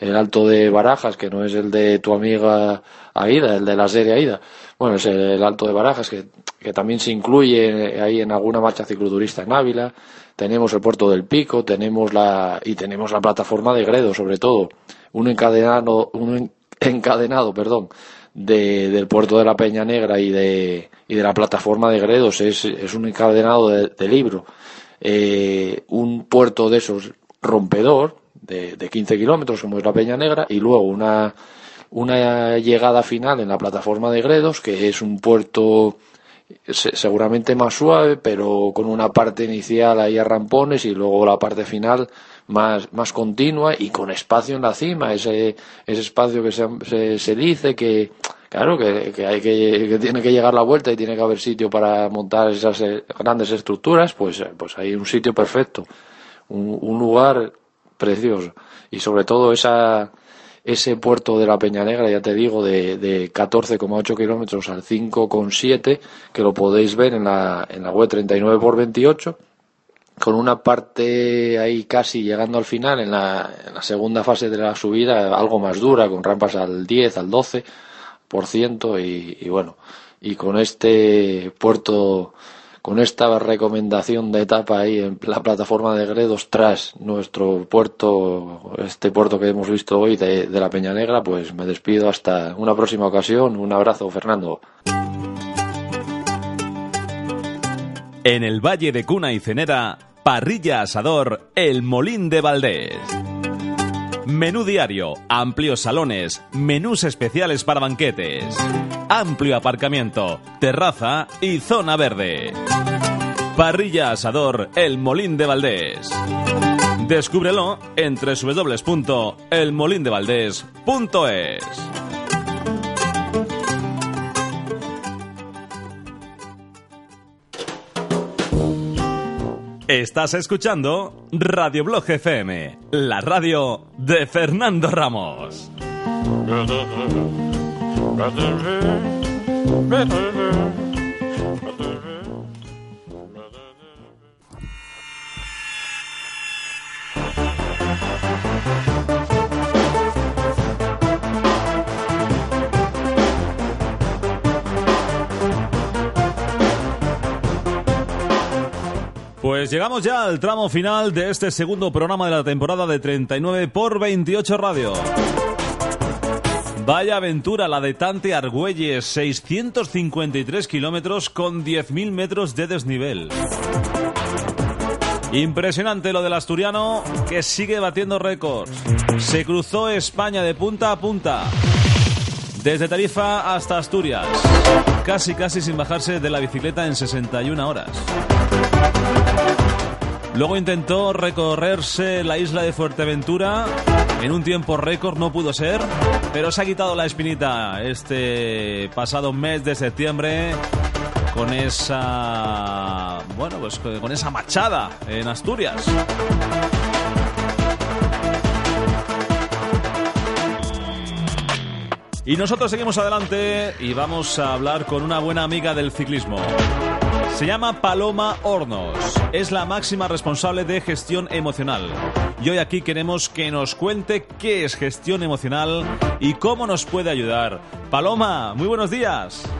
el Alto de Barajas, que no es el de tu amiga Aida, el de la serie Aida. Bueno, es el Alto de Barajas, que, que también se incluye ahí en alguna marcha cicloturista en Ávila tenemos el puerto del Pico, tenemos la y tenemos la plataforma de Gredo, sobre todo, un encadenado, un encadenado, perdón, de, del puerto de la Peña Negra y de, y de la plataforma de Gredos, es, es un encadenado de, libro, eh, un puerto de esos rompedor, de, de 15 kilómetros, como es la Peña Negra, y luego una, una llegada final en la plataforma de Gredos, que es un puerto seguramente más suave, pero con una parte inicial ahí a rampones y luego la parte final más, más continua y con espacio en la cima, ese, ese espacio que se, se, dice que, claro, que, que, hay que, tiene que llegar la vuelta y tiene que haber sitio para montar esas eh, grandes estructuras, pues, eh, pues hay un sitio perfecto, un, un lugar precioso. Y sobre todo esa, ese puerto de la Peña Negra, ya te digo, de, de 14,8 kilómetros al 5,7, que lo podéis ver en la, en la web 39 por 28 con una parte ahí casi llegando al final, en la, en la segunda fase de la subida, algo más dura, con rampas al 10, al 12%, y, y bueno, y con este puerto con esta recomendación de etapa ahí en la plataforma de Gredos tras nuestro puerto, este puerto que hemos visto hoy de, la Peña Negra, pues me despido hasta una próxima ocasión. Un abrazo, Fernando. En el Valle de Cuna y Cenera, parrilla asador El Molín de Valdés. Menú diario, amplios salones, menús especiales para banquetes, amplio aparcamiento, terraza y zona verde. Parrilla Asador El Molín de Valdés. Descúbrelo en www.elmolindevaldés.es. Estás escuchando Radio Blog FM, la radio de Fernando Ramos. Pues llegamos ya al tramo final de este segundo programa de la temporada de 39 por 28 Radio. Vaya aventura la de Tante Argüelles, 653 kilómetros con 10.000 metros de desnivel. Impresionante lo del asturiano que sigue batiendo récords. Se cruzó España de punta a punta. Desde Tarifa hasta Asturias. Casi, casi sin bajarse de la bicicleta en 61 horas. Luego intentó recorrerse la isla de Fuerteventura. En un tiempo récord no pudo ser, pero se ha quitado la espinita este pasado mes de septiembre con esa bueno, pues con esa machada en Asturias. Y nosotros seguimos adelante y vamos a hablar con una buena amiga del ciclismo. Se llama Paloma Hornos. Es la máxima responsable de gestión emocional. Y hoy aquí queremos que nos cuente qué es gestión emocional y cómo nos puede ayudar. Paloma, muy buenos días.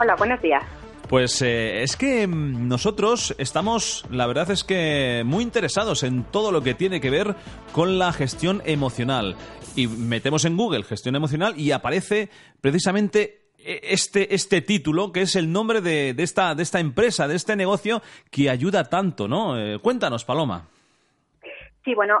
Hola, buenos días. Pues eh, es que mm, nosotros estamos, la verdad es que muy interesados en todo lo que tiene que ver con la gestión emocional. Y metemos en Google gestión emocional y aparece precisamente este, este título, que es el nombre de, de, esta, de esta empresa, de este negocio que ayuda tanto, ¿no? Eh, cuéntanos, Paloma. Sí, bueno,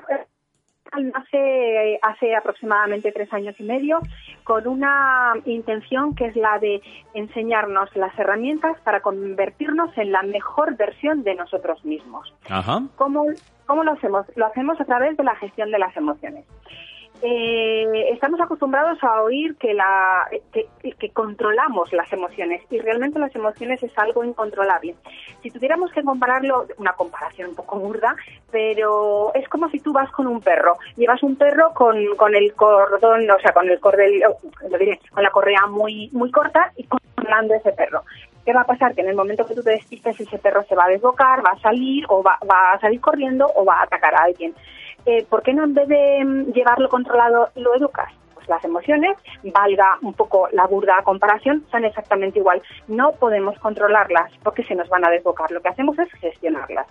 nace hace aproximadamente tres años y medio con una intención que es la de enseñarnos las herramientas para convertirnos en la mejor versión de nosotros mismos. Ajá. ¿Cómo, cómo lo hacemos? Lo hacemos a través de la gestión de las emociones eh, estamos acostumbrados a oír que, la, que, controlamos las emociones y realmente las emociones es algo incontrolable. Si tuviéramos que compararlo, una comparación un poco burda, pero es como si tú vas con un perro, llevas un perro con, con el cordón, o sea, con el cordel, diré, con la correa muy, muy corta y controlando ese perro. ¿Qué va a pasar? Que en el momento que tú te despistes ese perro se va a desbocar, va a salir o va, va a salir corriendo o va a atacar a alguien. Eh, ¿por qué no en vez de mm, llevarlo controlado lo educas? Pues las emociones, valga un poco la burda comparación, son exactamente igual. No podemos controlarlas porque se nos van a desbocar. Lo que hacemos es gestionarlas.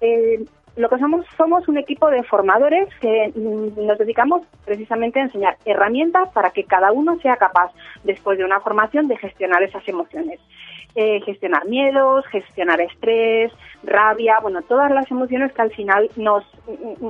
Eh, lo que somos somos un equipo de formadores que mm, nos dedicamos precisamente a enseñar herramientas para que cada uno sea capaz, después de una formación, de gestionar esas emociones. Eh, gestionar miedos, gestionar estrés, rabia, bueno, todas las emociones que al final nos,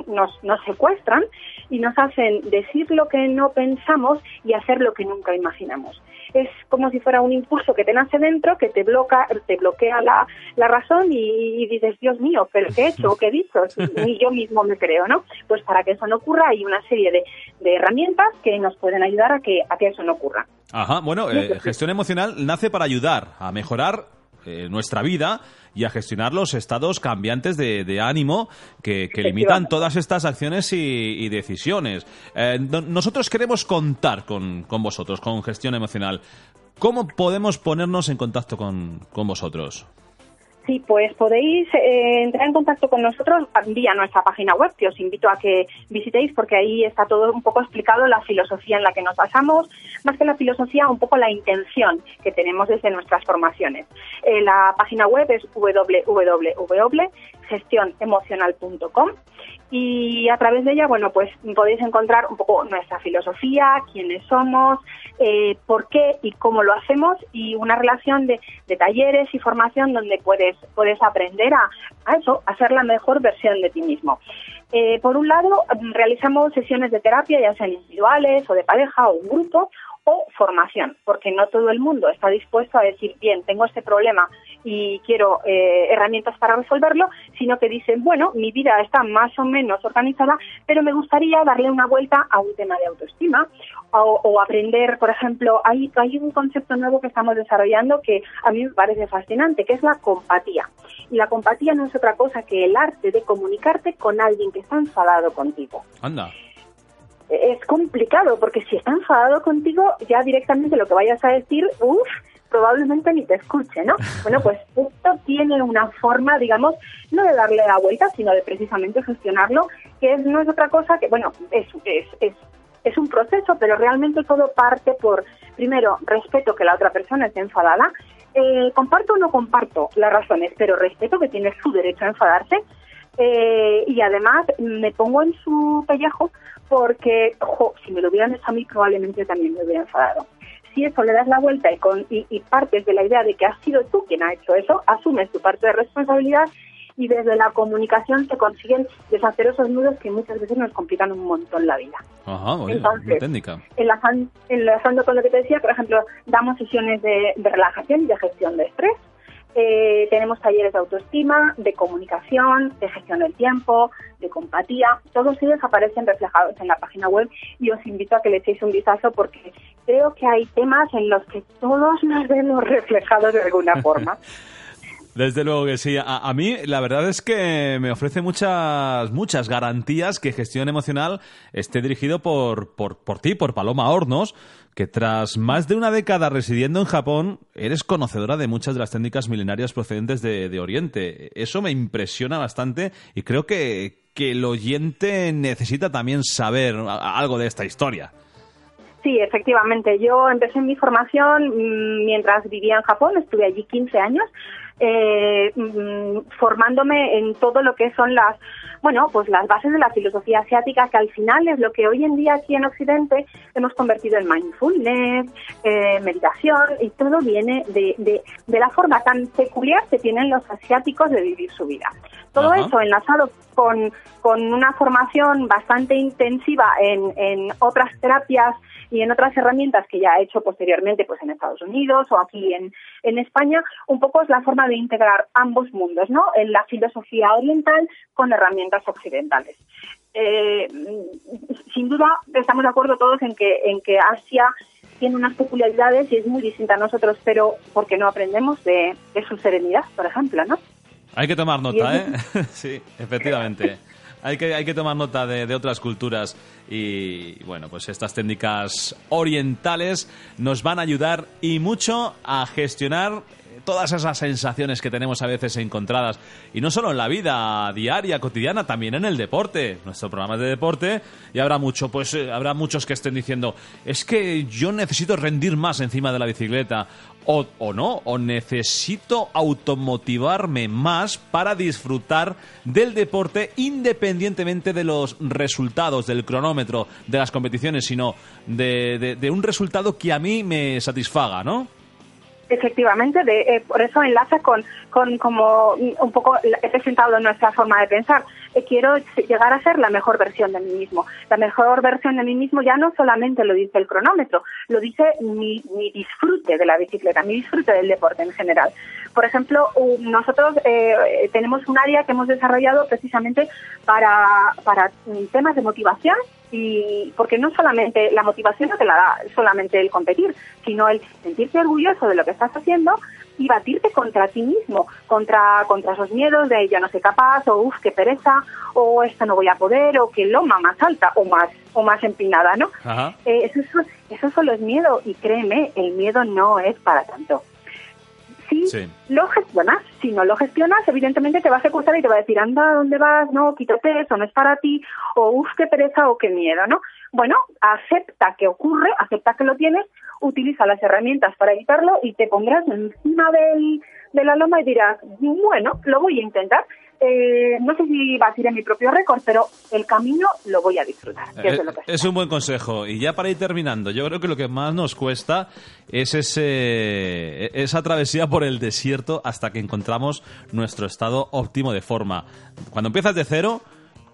nos, nos secuestran y nos hacen decir lo que no pensamos y hacer lo que nunca imaginamos es como si fuera un impulso que te nace dentro, que te bloquea, te bloquea la, la razón y, dices, Dios mío, ¿pero qué he hecho? ¿Qué he dicho? Ni yo mismo me creo, ¿no? Pues para que eso no ocurra hay una serie de, de herramientas que nos pueden ayudar a que, a que eso no ocurra. Ajá, bueno, eh, gestión emocional nace para ayudar a mejorar eh, nuestra vida y a gestionar los estados cambiantes de, ánimo que, limitan todas estas acciones y, decisiones. Eh, nosotros queremos contar con, con, vosotros, con gestión emocional. ¿Cómo podemos ponernos en contacto con, con vosotros? Sí, pues podéis eh, entrar en contacto con nosotros vía nuestra página web, que os invito a que visitéis porque ahí está todo un poco explicado la filosofía en la que nos basamos, más que la filosofía, un poco la intención que tenemos desde nuestras formaciones. Eh, la página web es www.gestionemocional.com y a través de ella, bueno, pues podéis encontrar un poco nuestra filosofía, quiénes somos, eh, por qué y cómo lo hacemos y una relación de, talleres y formación donde puedes, puedes aprender a, a, eso, a ser la mejor versión de ti mismo. Eh, por un lado, realizamos sesiones de terapia, ya sean individuales o de pareja o un grupo, o formación, porque no todo el mundo está dispuesto a decir, bien, tengo este problema y quiero eh, herramientas para resolverlo, sino que dicen, bueno, mi vida está más o menos organizada, pero me gustaría darle una vuelta a un tema de autoestima o, aprender, por ejemplo, hay, hay un concepto nuevo que estamos desarrollando que a mí me parece fascinante, que es la compatía. Y la compatía no es otra cosa que el arte de comunicarte con alguien que está enfadado contigo. Anda es complicado porque si está enfadado contigo, ya directamente lo que vayas a decir, uff, probablemente ni te escuche, ¿no? Bueno, pues esto tiene una forma, digamos, no de darle la vuelta, sino de precisamente gestionarlo, que es, no es otra cosa que, bueno, es, es, es, es un proceso, pero realmente todo parte por, primero, respeto que la otra persona esté enfadada, eh, comparto o no comparto las razones, pero respeto que tiene su derecho a enfadarse, eh, y además me pongo en su pellejo porque, ojo, si me lo hubieran hecho a mí probablemente también me hubiera enfadado si eso le das la vuelta y, con, y, partes de la idea de que has sido tú quien ha hecho eso, asumes tu parte de responsabilidad y desde la comunicación se consiguen deshacer esos nudos que muchas veces nos complican un montón la vida. Ajá, muy Entonces, técnica. Enlazando, con lo que te decía, por ejemplo, damos sesiones de, de relajación y de gestión de estrés. Eh, tenemos talleres de autoestima, de comunicación, de gestión del tiempo, de compatía. Todos ellos aparecen reflejados en la página web y os invito a que le echéis un vistazo porque creo que hay temas en los que todos nos vemos reflejados de alguna forma. Desde luego que sí. A, mí la verdad es que me ofrece muchas muchas garantías que gestión emocional esté dirigido por, por, por ti, por Paloma Hornos, que tras más de una década residiendo en Japón, eres conocedora de muchas de las técnicas milenarias procedentes de, de Oriente. Eso me impresiona bastante y creo que, que el oyente necesita también saber algo de esta historia. Sí, efectivamente. Yo empecé mi formación mm, mientras vivía en Japón, estuve allí 15 años, eh, mm, formándome en todo lo que son las bueno, pues las bases de la filosofía asiática, que al final es lo que hoy en día aquí en Occidente hemos convertido en mindfulness, eh, meditación, y todo viene de, de, la forma tan peculiar que tienen los asiáticos de vivir su vida. Todo eso enlazado con, con una formación bastante intensiva en, en otras terapias y en otras herramientas que ya ha hecho posteriormente pues en Estados Unidos o aquí en, en España, un poco es la forma de integrar ambos mundos, ¿no? En la filosofía oriental con herramientas occidentales. Eh, sin duda estamos de acuerdo todos en que, en que Asia tiene unas peculiaridades y es muy distinta a nosotros, pero porque no aprendemos de, de su serenidad, por ejemplo, ¿no? Hay que tomar nota, ¿eh? sí, efectivamente hay que, hay que tomar nota de, otras culturas y, bueno, pues estas técnicas orientales nos van a ayudar y mucho a gestionar todas esas sensaciones que tenemos a veces encontradas y no solo en la vida diaria cotidiana también en el deporte nuestro programa de deporte y habrá mucho pues eh, habrá muchos que estén diciendo es que yo necesito rendir más encima de la bicicleta o, o no o necesito automotivarme más para disfrutar del deporte independientemente de los resultados del cronómetro de las competiciones sino de, de un resultado que a mí me satisfaga ¿no? Efectivamente, de, eh, por eso enlaza con, con como un poco he presentado nuestra forma de pensar. Eh, quiero llegar a ser la mejor versión de mí mismo. La mejor versión de mí mismo ya no solamente lo dice el cronómetro, lo dice mi, mi disfrute de la bicicleta, mi disfrute del deporte en general. Por ejemplo, nosotros eh, tenemos un área que hemos desarrollado precisamente para, para temas de motivación y porque no solamente la motivación no te la da solamente el competir, sino el sentirte orgulloso de lo que estás haciendo y batirte contra ti mismo, contra, contra esos miedos de ya no soy capaz, o uff, qué pereza, o esto no voy a poder, o que loma más alta o más, o más empinada, ¿no? Eh, eso, eso solo es miedo y créeme, el miedo no es para tanto si lo gestionas. Si no lo gestionas, evidentemente te va a secuestrar y te va a decir, anda, ¿dónde vas? No, quítate eso, no es para ti, o uff, qué pereza o qué miedo, ¿no? Bueno, acepta que ocurre, acepta que lo tienes, utiliza las herramientas para evitarlo y te pondrás encima del, de la loma y dirás, bueno, lo voy a intentar. Eh, no sé si va a ser en mi propio récord, pero el camino lo voy a disfrutar. Eh, es, un buen consejo. Y ya para ir terminando, yo creo que lo que más nos cuesta es ese, esa travesía por el desierto hasta que encontramos nuestro estado óptimo de forma. Cuando empiezas de cero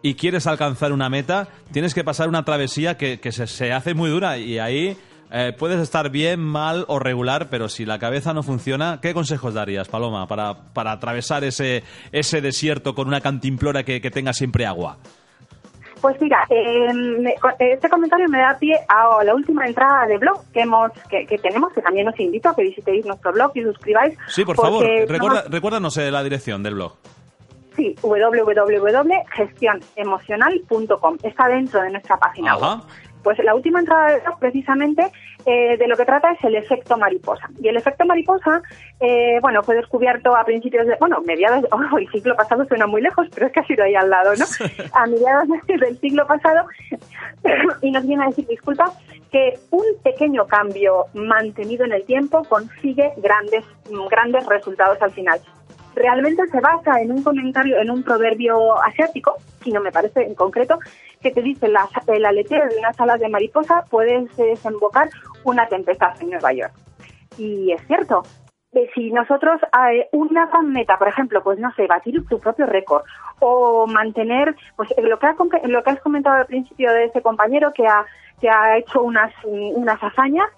y quieres alcanzar una meta, tienes que pasar una travesía que, que se, se hace muy dura y ahí eh, puedes estar bien, mal o regular, pero si la cabeza no funciona, ¿qué consejos darías, Paloma, para, para atravesar ese, ese desierto con una cantimplora que, tenga siempre agua? Pues mira, em, este comentario me da pie a la última entrada de blog que hemos que, tenemos, que también os invito a que visitéis nuestro blog y suscribáis. Sí, por favor, recuérdanos eh, la dirección del blog. Sí, www.gestionemocional.com. Está dentro de nuestra página web. Pues la última entrada de precisamente eh, de lo que trata es el efecto mariposa. Y el efecto mariposa, eh, bueno, fue descubierto a principios de, bueno, mediados, oh, el siglo pasado suena muy lejos, pero es que ha sido ahí al lado, ¿no? A mediados del siglo pasado, y nos viene a decir, disculpa, que un pequeño cambio mantenido en el tiempo consigue grandes, grandes resultados al final realmente se basa en un comentario, en un proverbio asiático, si no me parece en concreto, que te dice la, el aleteo de unas alas de mariposa puede desembocar una tempestad en Nueva York. Y es cierto, si nosotros eh, una meta, por ejemplo, pues no sé, batir tu propio récord o mantener, pues lo que, has, lo que has comentado al principio de ese compañero que ha, que ha hecho unas, unas hazañas,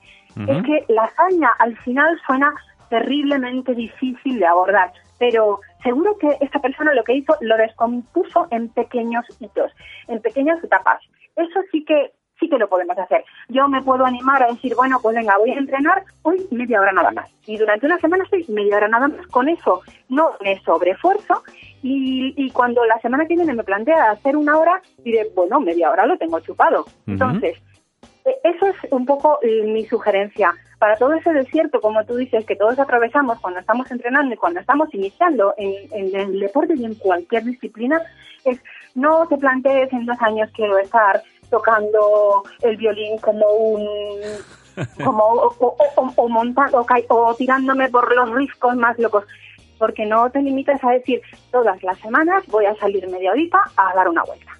es que la hazaña al final suena terriblemente difícil de abordar pero seguro que esta persona lo que hizo lo descompuso en pequeños hitos, en pequeñas etapas. Eso sí que sí que lo podemos hacer. Yo me puedo animar a decir, bueno, pues venga, voy a entrenar hoy media hora nada más. Y durante una semana estoy media hora nada más. Con eso no me sobrefuerzo y, y cuando la semana que viene me plantea hacer una hora, diré, bueno, media hora lo tengo chupado. Entonces, eso es un poco eh, mi sugerencia. Para todo ese desierto, como tú dices, que todos atravesamos cuando estamos entrenando y cuando estamos iniciando en, el deporte y en cualquier disciplina, es no te plantees en dos años quiero estar tocando el violín como un como o, o, o, o tirándome por los riscos más locos porque no te limites a decir todas las semanas voy a salir media horita a dar una vuelta.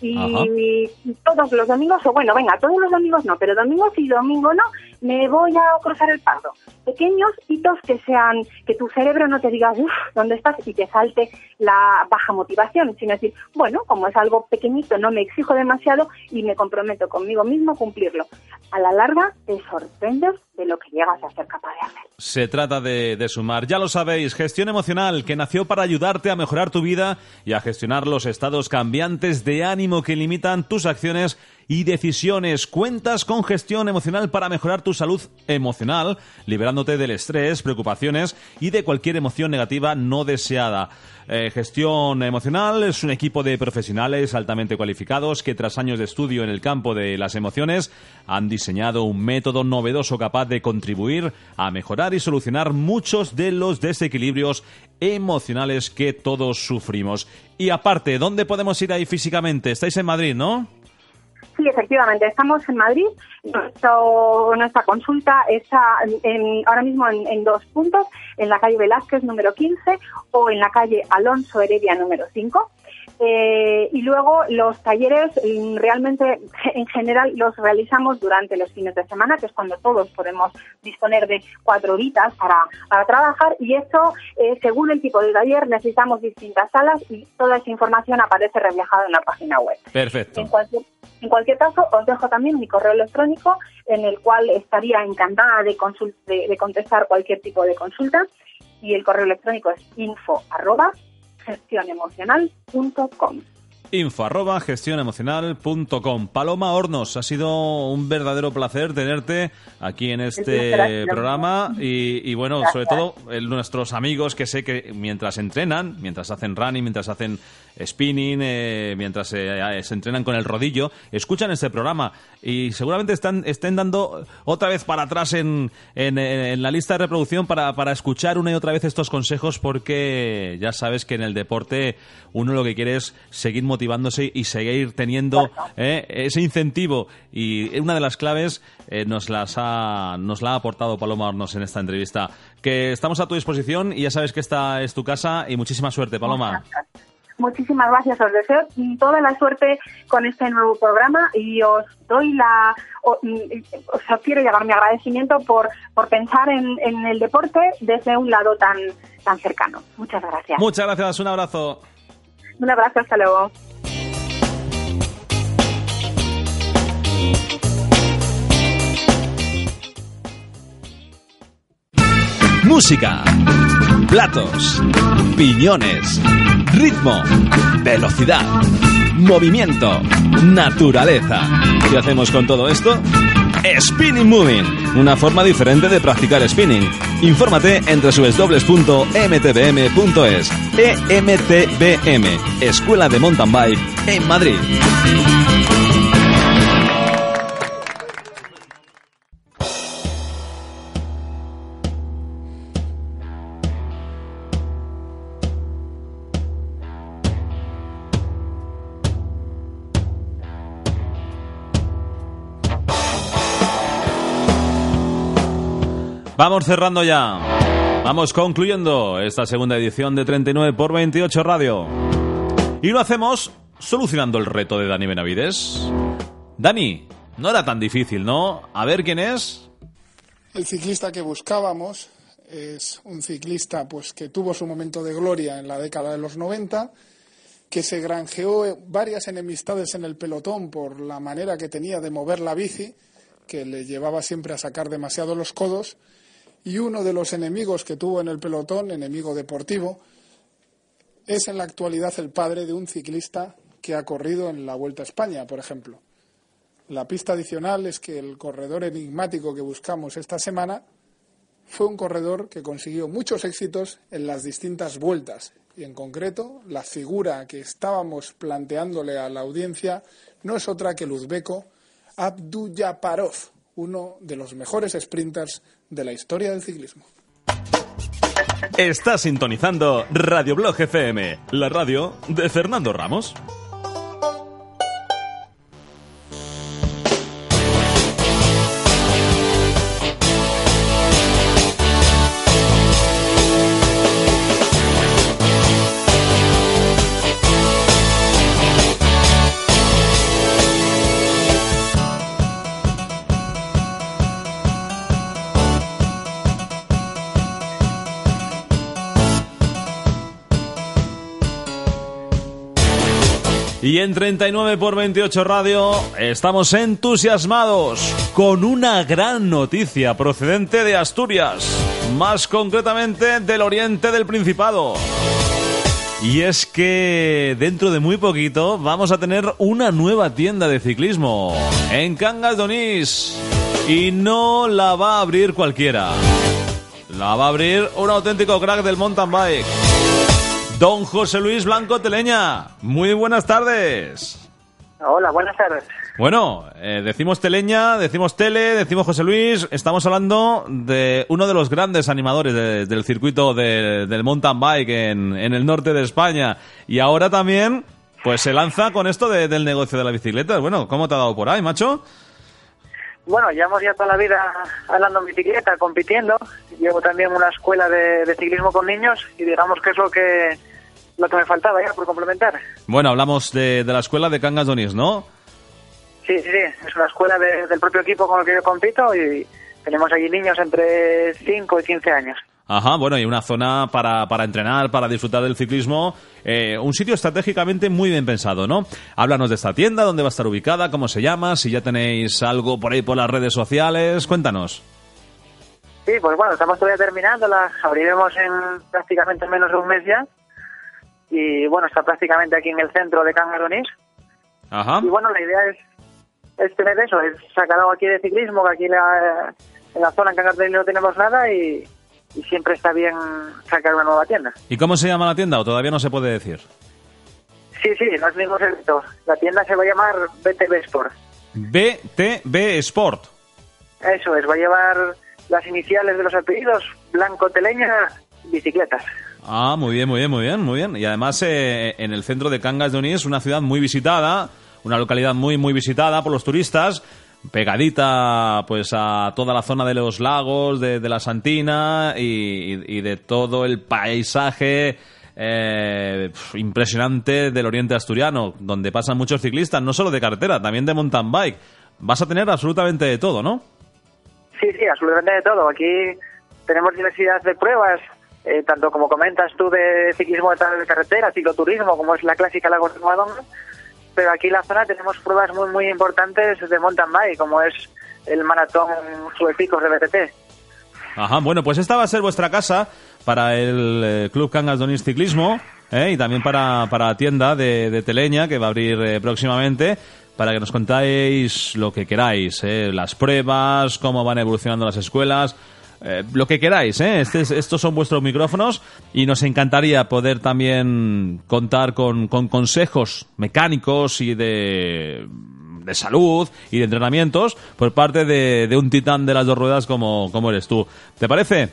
Y todos los domingos, o bueno, venga, todos los domingos no, pero domingos y domingo no, me voy a cruzar el pardo. Pequeños hitos que sean, que tu cerebro no te diga, uff, ¿dónde estás? Y te salte la baja motivación, sino decir, bueno, como es algo pequeñito, no me exijo demasiado y me comprometo conmigo mismo a cumplirlo. A la larga te sorprendes de lo que llegas a ser capaz de hacer. Se trata de, de, sumar. Ya lo sabéis, gestión emocional, que nació para ayudarte a mejorar tu vida y a gestionar los estados cambiantes de ánimo que limitan tus acciones y decisiones. Cuentas con gestión emocional para mejorar tu salud emocional, liberándote del estrés, preocupaciones y de cualquier emoción negativa no deseada. Eh, gestión emocional es un equipo de profesionales altamente cualificados que tras años de estudio en el campo de las emociones han diseñado un método novedoso capaz de contribuir a mejorar y solucionar muchos de los desequilibrios emocionales que todos sufrimos. Y aparte, ¿dónde podemos ir ahí físicamente? Estáis en Madrid, ¿no? Efectivamente, estamos en Madrid. nuestra consulta está ahora mismo en, dos puntos, en la calle Velázquez número 15 o en la calle Alonso Heredia número 5. Eh, y luego los talleres mm, realmente en general los realizamos durante los fines de semana, que es cuando todos podemos disponer de cuatro horitas para, trabajar y eso, eh, según el tipo de taller, necesitamos distintas salas y toda esa información aparece reflejada en la página web. Perfecto. En cualquier, en cualquier caso, os dejo también mi correo electrónico en el cual estaría encantada de, de contestar cualquier tipo de consulta y el correo electrónico es info arroba gestionemocional.com. Info arroba gestionemocional.com. Paloma Hornos, ha sido un verdadero placer tenerte aquí en este programa y, bueno, sobre todo nuestros amigos que sé que mientras entrenan, mientras hacen running, mientras hacen spinning, eh, mientras eh, se entrenan con el rodillo, escuchan este programa y seguramente están, estén dando otra vez para atrás en, en, la lista de reproducción para, para escuchar una y otra vez estos consejos porque ya sabes que en el deporte uno lo que quiere es seguir motivándose y seguir teniendo eh, ese incentivo y una de las claves nos, las ha, nos la ha aportado Paloma Hornos en esta entrevista. Que estamos a tu disposición y ya sabes que esta es tu casa y muchísima suerte, Paloma. Muchísimas gracias, os deseo toda la suerte con este nuevo programa y os doy la, os quiero llegar mi agradecimiento por, por pensar en, en el deporte desde un lado tan, tan cercano. Muchas gracias. Muchas gracias, un abrazo. Un abrazo, hasta luego. Música, platos, piñones ritmo, velocidad, movimiento, naturaleza. ¿Qué hacemos con todo esto? Spinning Moving, una forma diferente de practicar spinning. Infórmate en www.mtbm.es. EMTBM, Escuela de Mountain Bike en Madrid. Vamos cerrando ya. Vamos concluyendo esta segunda edición de 39 por 28 Radio. Y lo hacemos solucionando el reto de Dani Benavides. Dani, no era tan difícil, ¿no? A ver quién es. El ciclista que buscábamos es un ciclista pues que tuvo su momento de gloria en la década de los 90, que se granjeó varias enemistades en el pelotón por la manera que tenía de mover la bici, que le llevaba siempre a sacar demasiado los codos y uno de los enemigos que tuvo en el pelotón, enemigo deportivo, es en la actualidad el padre de un ciclista que ha corrido en la Vuelta a España, por ejemplo. La pista adicional es que el corredor enigmático que buscamos esta semana fue un corredor que consiguió muchos éxitos en las distintas vueltas y en concreto la figura que estábamos planteándole a la audiencia no es otra que el uzbeco Abdujaparov, uno de los mejores sprinters de la historia del ciclismo. Está sintonizando Radio Blog FM, la radio de Fernando Ramos. Y en 39 por 28 Radio estamos entusiasmados con una gran noticia procedente de Asturias, más concretamente del oriente del Principado. Y es que dentro de muy poquito vamos a tener una nueva tienda de ciclismo en Cangas Donís. Y no la va a abrir cualquiera. La va a abrir un auténtico crack del mountain bike. Don José Luis Blanco Teleña. Muy buenas tardes. Hola, buenas tardes. Bueno, eh, decimos Teleña, decimos Tele, decimos José Luis. Estamos hablando de uno de los grandes animadores de- del circuito de- del mountain bike en, en el norte de España. Y ahora también, pues se lanza con esto de- del negocio de la bicicleta. Bueno, ¿cómo te ha dado por ahí, macho? Bueno, llevamos ya toda la vida andando en bicicleta, compitiendo. Llevo también una escuela de, de ciclismo con niños y digamos que es lo que lo que me faltaba ya por complementar. Bueno, hablamos de, de la escuela de Cangas Donís, ¿no? Sí, sí, sí. Es una escuela de- del propio equipo con el que yo compito y tenemos allí niños entre 5 y 15 años. Ajá, bueno, y una zona para, para entrenar, para disfrutar del ciclismo. eh, un sitio estratégicamente muy bien pensado, ¿no? Háblanos de esta tienda, dónde va a estar ubicada, cómo se llama, si ya tenéis algo por ahí por las redes sociales. Cuéntanos. Sí, pues bueno, estamos todavía terminando, la abriremos en prácticamente menos de un mes ya. Y bueno, está prácticamente aquí en el centro de Cangaronís. Ajá. Y bueno, la idea es, es tener eso, es sacar algo aquí de ciclismo, que aquí la- en la zona en Cangas no tenemos nada y, y siempre está bien sacar una nueva tienda. ¿Y cómo se llama la tienda o todavía no se puede decir? Sí, sí, no es ningún secreto. La tienda se va a llamar BTB Sport. BTB Sport. Eso es, va a llevar las iniciales de los apellidos, Blanco Teleña, bicicletas. Ah, muy bien, muy bien, muy bien, muy bien. Y además eh, en el centro de Cangas de Onís, una ciudad muy visitada, una localidad muy, muy visitada por los turistas, pegadita pues a toda la zona de los lagos, de, la Santina y, de todo el paisaje eh, impresionante del oriente asturiano, donde pasan muchos ciclistas, no solo de carretera, también de mountain bike. Vas a tener absolutamente de todo, ¿no? Sí, sí, absolutamente de todo. Aquí tenemos diversidad de pruebas, eh, tanto como comentas tú de ciclismo de de carretera, cicloturismo, como es la clásica Lagos de pero aquí en la zona tenemos pruebas muy muy importantes de mountain bike, como es el maratón Sube Picos de BTT. Ajá, bueno, pues esta va a ser vuestra casa para el eh, Club Cangas Donís Ciclismo ¿eh? y también para, para la tienda de, de Teleña que va a abrir eh, próximamente para que nos contáis lo que queráis, ¿eh? las pruebas, cómo van evolucionando las escuelas, eh, lo que queráis. ¿eh? Este es- estos son vuestros micrófonos y nos encantaría poder también contar con, con consejos mecánicos y de de salud y de entrenamientos por parte de, de un titán de las dos ruedas como, como eres tú. ¿Te parece?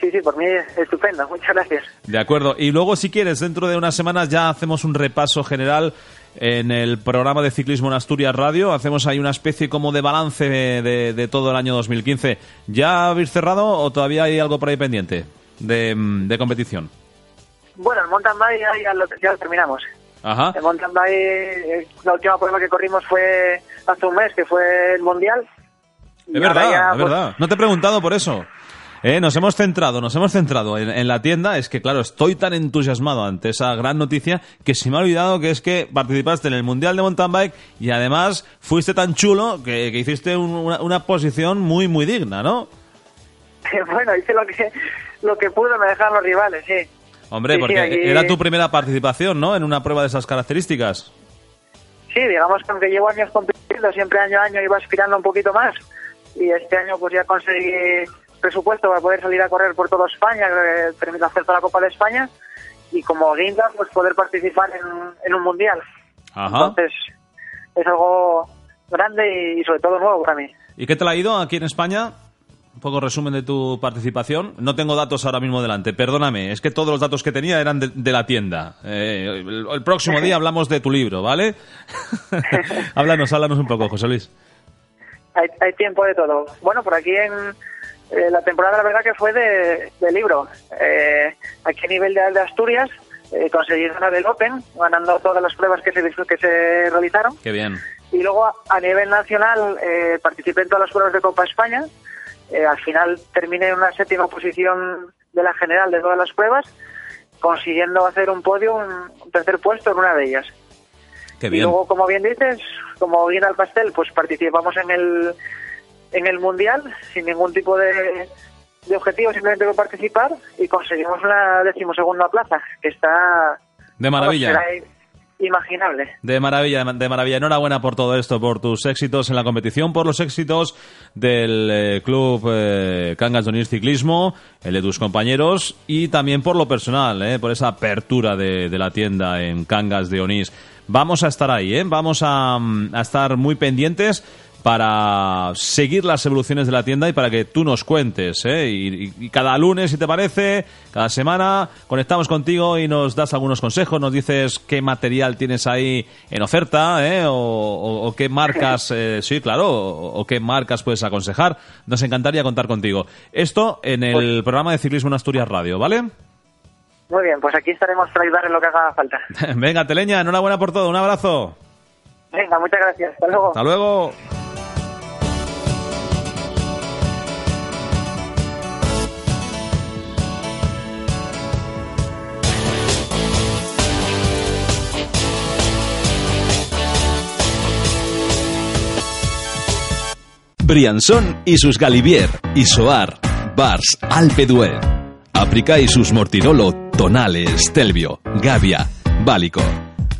Sí, sí, por mí estupendo, muchas gracias. De acuerdo. Y luego, si quieres, dentro de unas semanas ya hacemos un repaso general en el programa de ciclismo en Asturias Radio. Hacemos ahí una especie como de balance de, de todo el año 2015. ¿Ya habéis cerrado o todavía hay algo por ahí pendiente de, de competición? Bueno, el mountain bike ya, ya lo, ya lo terminamos. Ajá. El mountain bike, eh, la última prueba que corrimos fue hace un mes, que fue el Mundial. Es verdad, ya, es pues, verdad. No te he preguntado por eso. Eh, nos hemos centrado, nos hemos centrado en, en la tienda. Es que, claro, estoy tan entusiasmado ante esa gran noticia que se me ha olvidado que es que participaste en el Mundial de Mountain Bike y además fuiste tan chulo que, que hiciste un- una, una posición muy, muy digna, ¿no? bueno, hice lo que, lo que pude, me dejaron los rivales, sí. Hombre, Sí, sí, porque aquí- era tu primera participación, ¿no? En una prueba de esas características. Sí, digamos que aunque llevo años compitiendo, siempre año a año iba aspirando un poquito más. Y este año pues ya conseguí presupuesto para poder salir a correr por toda España, que permite hacer toda la Copa de España. Y como guinda, pues poder participar en, en un mundial. Ajá. Entonces, es algo grande y sobre todo nuevo para mí. ¿Y qué te ha ido aquí en España? Un poco resumen de tu participación. No tengo datos ahora mismo delante, perdóname. Es que todos los datos que tenía eran de, de la tienda. Eh, el, el próximo día hablamos de tu libro, ¿vale? háblanos, háblanos un poco, José Luis. Hay, hay tiempo de todo. Bueno, por aquí en eh, la temporada la verdad que fue de, de libro. Eh, aquí a nivel de, de Asturias eh, conseguí ganar el Open, ganando todas las pruebas que se, que se realizaron. Qué bien. Y luego a, a nivel nacional eh, participé en todas las pruebas de Copa España. Eh, al final terminé en una séptima posición de la general de todas las pruebas, consiguiendo hacer un podio, un, tercer puesto en una de ellas. Qué bien. Y luego, como bien dices, como viene al pastel, pues participamos en el, en el Mundial sin ningún tipo de, de objetivo, simplemente por participar y conseguimos la decimosegunda plaza, que está... De maravilla. imaginable. De maravilla, de maravilla. Enhorabuena por todo esto, por tus éxitos en la competición, por los éxitos del eh, club eh, Cangas de Onís Ciclismo, el de tus compañeros y también por lo personal, eh, por esa apertura de, de la tienda en Cangas de Onís. Vamos a estar ahí, ¿eh? vamos a, mm, a estar muy pendientes para seguir las evoluciones de la tienda y para que tú nos cuentes. ¿eh? Y, y- y cada lunes, si te parece, cada semana, conectamos contigo y nos das algunos consejos, nos dices qué material tienes ahí en oferta ¿eh? o, o- o qué marcas, eh, sí, claro, o, o qué marcas puedes aconsejar. Nos encantaría contar contigo. Esto en el programa de Ciclismo en Asturias Radio, ¿vale? Muy bien, pues aquí estaremos para ayudar en lo que haga falta. Venga, Teleña, enhorabuena por todo, un abrazo. Venga, muchas gracias. Hasta luego. Hasta luego. Briançon y sus Galivier, Isoar, Bars, Alpe d'Huez. Aprica y sus Mortirolo, Tonales, Stelvio, Gavia, Bálico.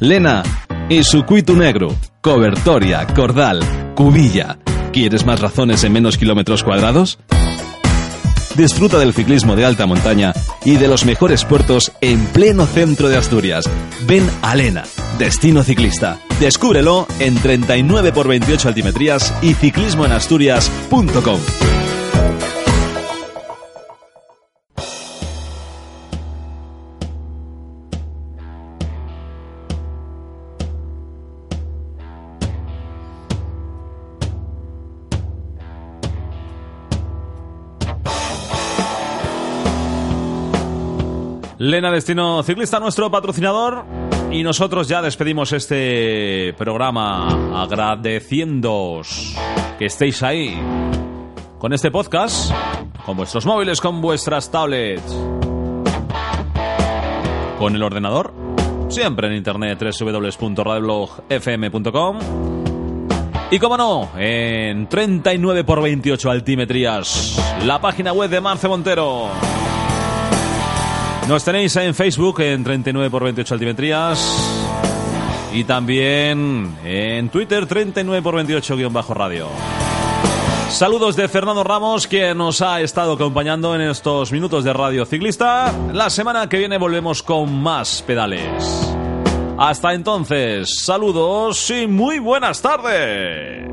Lena y su Cuitu Negro, Cobertoria, Cordal, Cubilla. ¿Quieres más razones en menos kilómetros cuadrados? Disfruta del ciclismo de alta montaña y de los mejores puertos en pleno centro de Asturias. Ven a Lena, destino ciclista. Descúbrelo en 39 por 28 altimetrías y ciclismoenasturias.com. Lena Destino Ciclista, nuestro patrocinador. Y nosotros ya despedimos este programa agradeciéndoos que estéis ahí con este podcast, con vuestros móviles, con vuestras tablets, con el ordenador, siempre en internet www.radioblogfm.com y como no, en 39 por 28 altimetrías, la página web de Marce Montero. Nos tenéis en Facebook en 39 por 28 altimetrías y también en Twitter 39 por 28 guion bajo radio. Saludos de Fernando Ramos, quien nos ha estado acompañando en estos minutos de Radio Ciclista. La semana que viene volvemos con más pedales. Hasta entonces, saludos y muy buenas tardes.